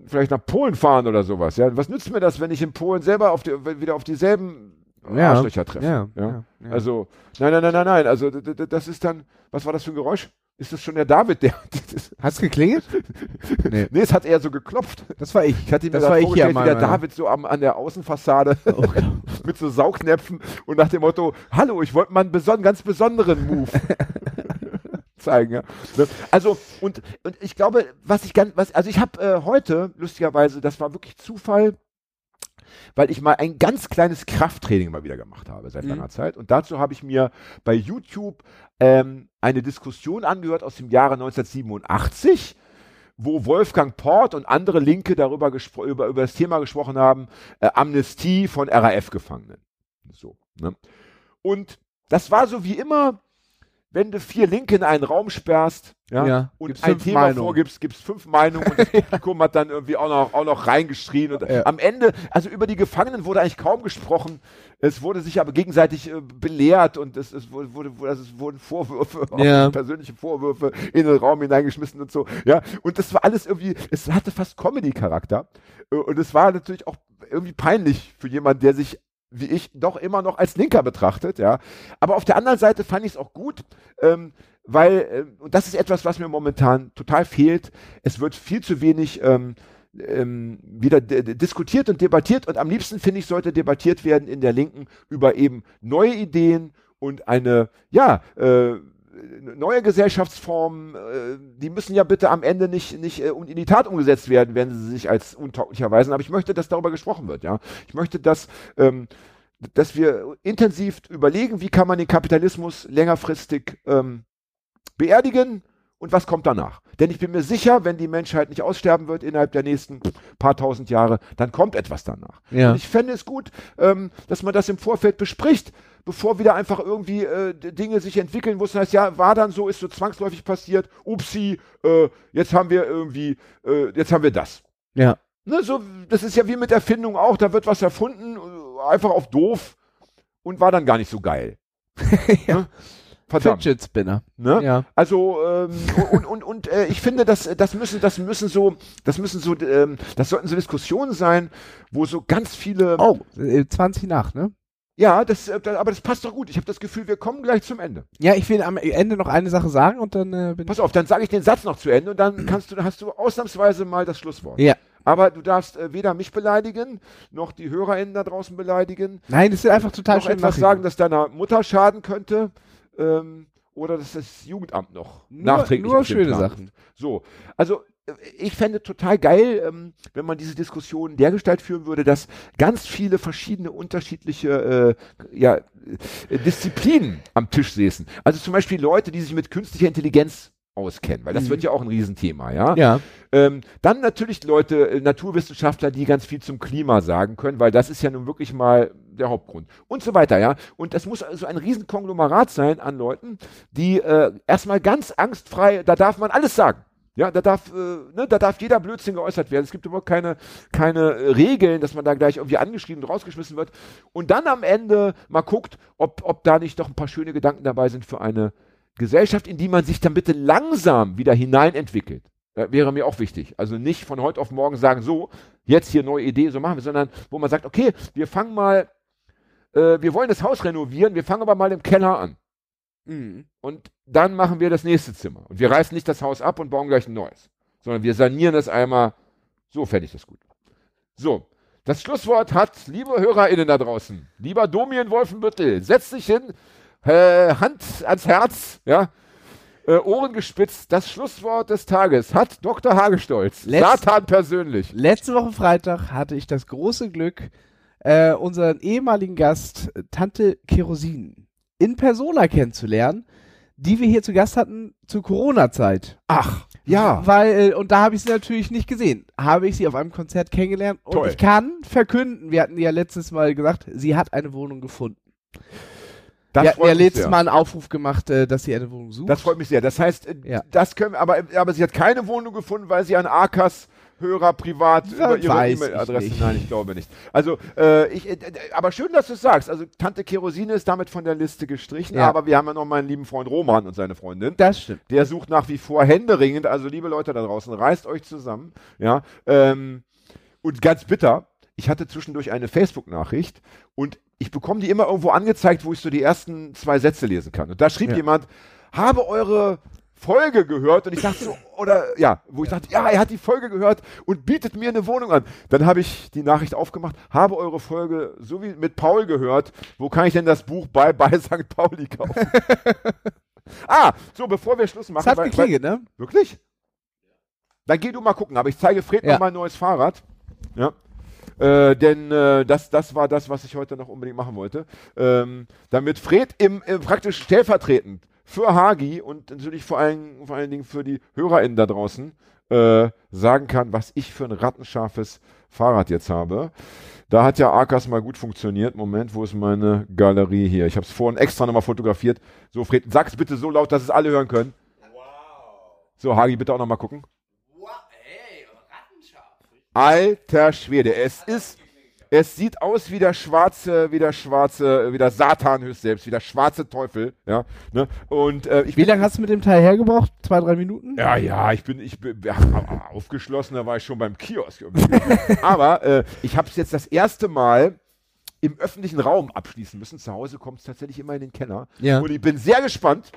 vielleicht nach Polen fahren oder sowas. Ja? Was nützt mir das, wenn ich in Polen selber auf die, wieder auf dieselben Ja. Arschlöcher treffe? Ja. Ja? ja. ja. Also, nein, nein, nein, nein, nein. Also, das ist dann, was war das für ein Geräusch? Ist das schon der David, der. Hat's geklingelt? nee. nee, es hat eher so geklopft. Das war ich. Ich hatte mir Das das war ich hier wie der David so am, an der Außenfassade Oh mit so Saugnäpfen und nach dem Motto, hallo, ich wollte mal einen beson ganz besonderen Move zeigen. Ja. Ne? Also, und, und ich glaube, was ich ganz, was, also ich habe äh, heute, lustigerweise, das war wirklich Zufall, weil ich mal ein ganz kleines Krafttraining mal wieder gemacht habe seit Mhm. langer Zeit. Und dazu habe ich mir bei YouTube ähm, eine Diskussion angehört aus dem Jahre 1987, wo Wolfgang Port und andere Linke darüber über, über das Thema gesprochen haben, äh, Amnestie von RAF-Gefangenen. So. Ne? Und das war so wie immer, wenn du vier Linke in einen Raum sperrst ja, Ja, und ein Thema Meinungen. vorgibst, gibt es fünf Meinungen und das Publikum hat dann irgendwie auch noch, auch noch reingeschrien. Und Ja. am Ende, also über die Gefangenen wurde eigentlich kaum gesprochen. Es wurde sich aber gegenseitig äh, belehrt und es, es, wurde, wurde, wurde, also es wurden Vorwürfe, Ja. persönliche Vorwürfe in den Raum hineingeschmissen und so. Ja, und das war alles irgendwie, es hatte fast Comedy-Charakter. Äh, Und es war natürlich auch irgendwie peinlich für jemanden, der sich wie ich doch immer noch als Linker betrachtet, ja. Aber auf der anderen Seite fand ich es auch gut, ähm, weil, ähm, und das ist etwas, was mir momentan total fehlt, es wird viel zu wenig ähm, ähm, wieder diskutiert und debattiert und am liebsten finde ich, sollte debattiert werden in der Linken über eben neue Ideen und eine, ja, äh, neue Gesellschaftsformen, äh, die müssen ja bitte am Ende nicht, nicht äh, in die Tat umgesetzt werden, wenn sie sich als untauglicher erweisen. Aber ich möchte, dass darüber gesprochen wird, ja. Ich möchte, dass, ähm, dass wir intensiv überlegen, wie kann man den Kapitalismus längerfristig ähm, beerdigen und was kommt danach. Denn ich bin mir sicher, wenn die Menschheit nicht aussterben wird innerhalb der nächsten paar tausend Jahre, dann kommt etwas danach. Ja. Und ich fände es gut, ähm, dass man das im Vorfeld bespricht, bevor wieder einfach irgendwie äh, Dinge sich entwickeln, wo es heißt, ja, war dann so, ist so zwangsläufig passiert, upsi, äh, jetzt haben wir irgendwie, äh, jetzt haben wir das. Ja. Ne, so, das ist ja wie mit Erfindung auch, da wird was erfunden, äh, einfach auf doof und war dann gar nicht so geil. Ja. Ne? Verdammt. Fidget Spinner. Ne? Ja. Also ähm, und, und, und äh, ich finde, das, das müssen, das müssen so, das müssen so, ähm, das sollten so Diskussionen sein, wo so ganz viele. Oh, äh, 20 nach, ne? Ja, das, äh, aber das passt doch gut. Ich habe das Gefühl, wir kommen gleich zum Ende. Ja, ich will am Ende noch eine Sache sagen und dann äh, bin Pass auf, dann sage ich den Satz noch zu Ende und dann kannst du, hast du ausnahmsweise mal das Schlusswort. Ja. Aber du darfst äh, weder mich beleidigen, noch die HörerInnen da draußen beleidigen, Nein, das sind einfach total noch etwas sagen, das deiner Mutter schaden könnte, ähm, oder dass das Jugendamt noch Nur- nachträglich nur schöne Plan Sachen. So, also äh, ich fände total geil, ähm, wenn man diese Diskussion dergestalt führen würde, dass ganz viele verschiedene unterschiedliche äh, ja, äh, Disziplinen am Tisch säßen. Also zum Beispiel Leute, die sich mit künstlicher Intelligenz auskennen, weil das Mhm. wird ja auch ein Riesenthema, ja. Ja. Ähm, dann natürlich Leute, äh, Naturwissenschaftler, die ganz viel zum Klima sagen können, weil das ist ja nun wirklich mal der Hauptgrund. Und so weiter, ja. Und das muss also ein Riesenkonglomerat sein an Leuten, die äh, erstmal ganz angstfrei, da darf man alles sagen. Ja, da darf, äh, ne, da darf jeder Blödsinn geäußert werden. Es gibt überhaupt keine, keine äh, Regeln, dass man da gleich irgendwie angeschrieben und rausgeschmissen wird. Und dann am Ende mal guckt, ob, ob da nicht doch ein paar schöne Gedanken dabei sind für eine Gesellschaft, in die man sich dann bitte langsam wieder hineinentwickelt. Äh, wäre mir auch wichtig. Also nicht von heute auf morgen sagen, so, jetzt hier neue Idee, so machen wir, sondern wo man sagt, okay, wir fangen mal, äh, wir wollen das Haus renovieren, wir fangen aber mal im Keller an. Mhm. Und dann machen wir das nächste Zimmer. Und wir reißen nicht das Haus ab und bauen gleich ein neues, sondern wir sanieren es einmal. So fände ich das gut. So, das Schlusswort hat, liebe HörerInnen da draußen, lieber Domien Wolfenbüttel, setz dich hin, äh, Hand ans Herz, ja, äh, Ohren gespitzt. Das Schlusswort des Tages hat Dr. Hagestolz, Letzt- Satan persönlich. Letzte Woche Freitag hatte ich das große Glück, äh, unseren ehemaligen Gast, Tante Kerosin, in Persona kennenzulernen, die wir hier zu Gast hatten zur Corona-Zeit. Ach, ja. Weil, äh, und da habe ich sie natürlich nicht gesehen. Habe ich sie auf einem Konzert kennengelernt und Toll. ich kann verkünden, wir hatten ja letztes Mal gesagt, sie hat eine Wohnung gefunden. Das ja letztes sehr. Mal einen Aufruf gemacht, äh, dass sie eine Wohnung sucht. Das freut mich sehr. Das heißt, äh, Ja. das können aber, aber sie hat keine Wohnung gefunden, weil sie an Arkas Hörer privat Ja, über ihre E-Mail-Adresse. Nein, ich glaube nicht. Also, äh, ich, äh, aber schön, dass du es sagst. Also, Tante Kerosine ist damit von der Liste gestrichen, Ja. aber wir haben ja noch meinen lieben Freund Roman und seine Freundin. das stimmt. Der sucht nach wie vor händeringend. Also, liebe Leute da draußen, reißt euch zusammen. Ja. Ähm, und ganz bitter, ich hatte zwischendurch eine Facebook-Nachricht und ich bekomme die immer irgendwo angezeigt, wo ich so die ersten zwei Sätze lesen kann. Und da schrieb Ja. jemand, habe eure Folge gehört und ich dachte so, oder ja, wo ich dachte, ja, er hat die Folge gehört und bietet mir eine Wohnung an. Dann habe ich die Nachricht aufgemacht, habe eure Folge so wie mit Paul gehört, wo kann ich denn das Buch Bye Bye St. Pauli kaufen? Ah, so, bevor wir Schluss machen. Es hat geklingelt, ne? Wirklich? Dann geh du mal gucken, aber ich zeige Fred Ja. noch mal ein neues Fahrrad. Ja. Äh, denn äh, das, das war das, was ich heute noch unbedingt machen wollte. Ähm, damit Fred im, im praktisch stellvertretend für Hagi und natürlich vor allen, vor allen Dingen für die HörerInnen da draußen äh, sagen kann, was ich für ein rattenscharfes Fahrrad jetzt habe. Da hat ja Arkas mal gut funktioniert. Moment, wo ist meine Galerie hier? Ich habe es vorhin extra nochmal fotografiert. So, Fred, sag's bitte so laut, dass es alle hören können. So, Hagi, bitte auch nochmal gucken. Alter Schwede, es ist, es sieht aus wie der schwarze, wie der schwarze, wie der Satan höchst selbst, wie der schwarze Teufel, ja, ne? Und äh, ich Wie lange hast du mit dem Teil hergebraucht? Zwei, drei Minuten? ja, ja, ich bin, ich bin aufgeschlossen, da war ich schon beim Kiosk. Aber äh, ich habe es jetzt das erste Mal im öffentlichen Raum abschließen müssen. Zu Hause kommt es tatsächlich immer in den Keller. Ja. Und ich bin sehr gespannt,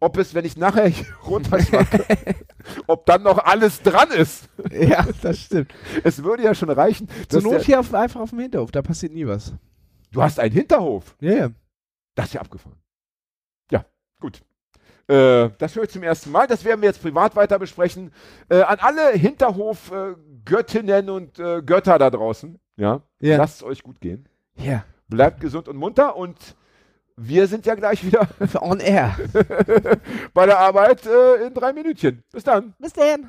ob es, wenn ich nachher hier runterschwacke, ob dann noch alles dran ist. Ja, das stimmt. Es würde ja schon reichen. Zur Not hier auf, einfach auf dem Hinterhof, da passiert nie was. du hast einen Hinterhof. Ja, ja. Das ist ja abgefahren. Ja, gut. Äh, das höre ich zum ersten Mal. Das werden wir jetzt privat weiter besprechen. Äh, an alle Hinterhof-Göttinnen und äh, Götter da draußen. Ja, Ja. lasst es euch gut gehen. Ja. Bleibt gesund und munter und wir sind ja gleich wieder On air. bei der Arbeit äh, in drei Minütchen. Bis dann. Bis dann.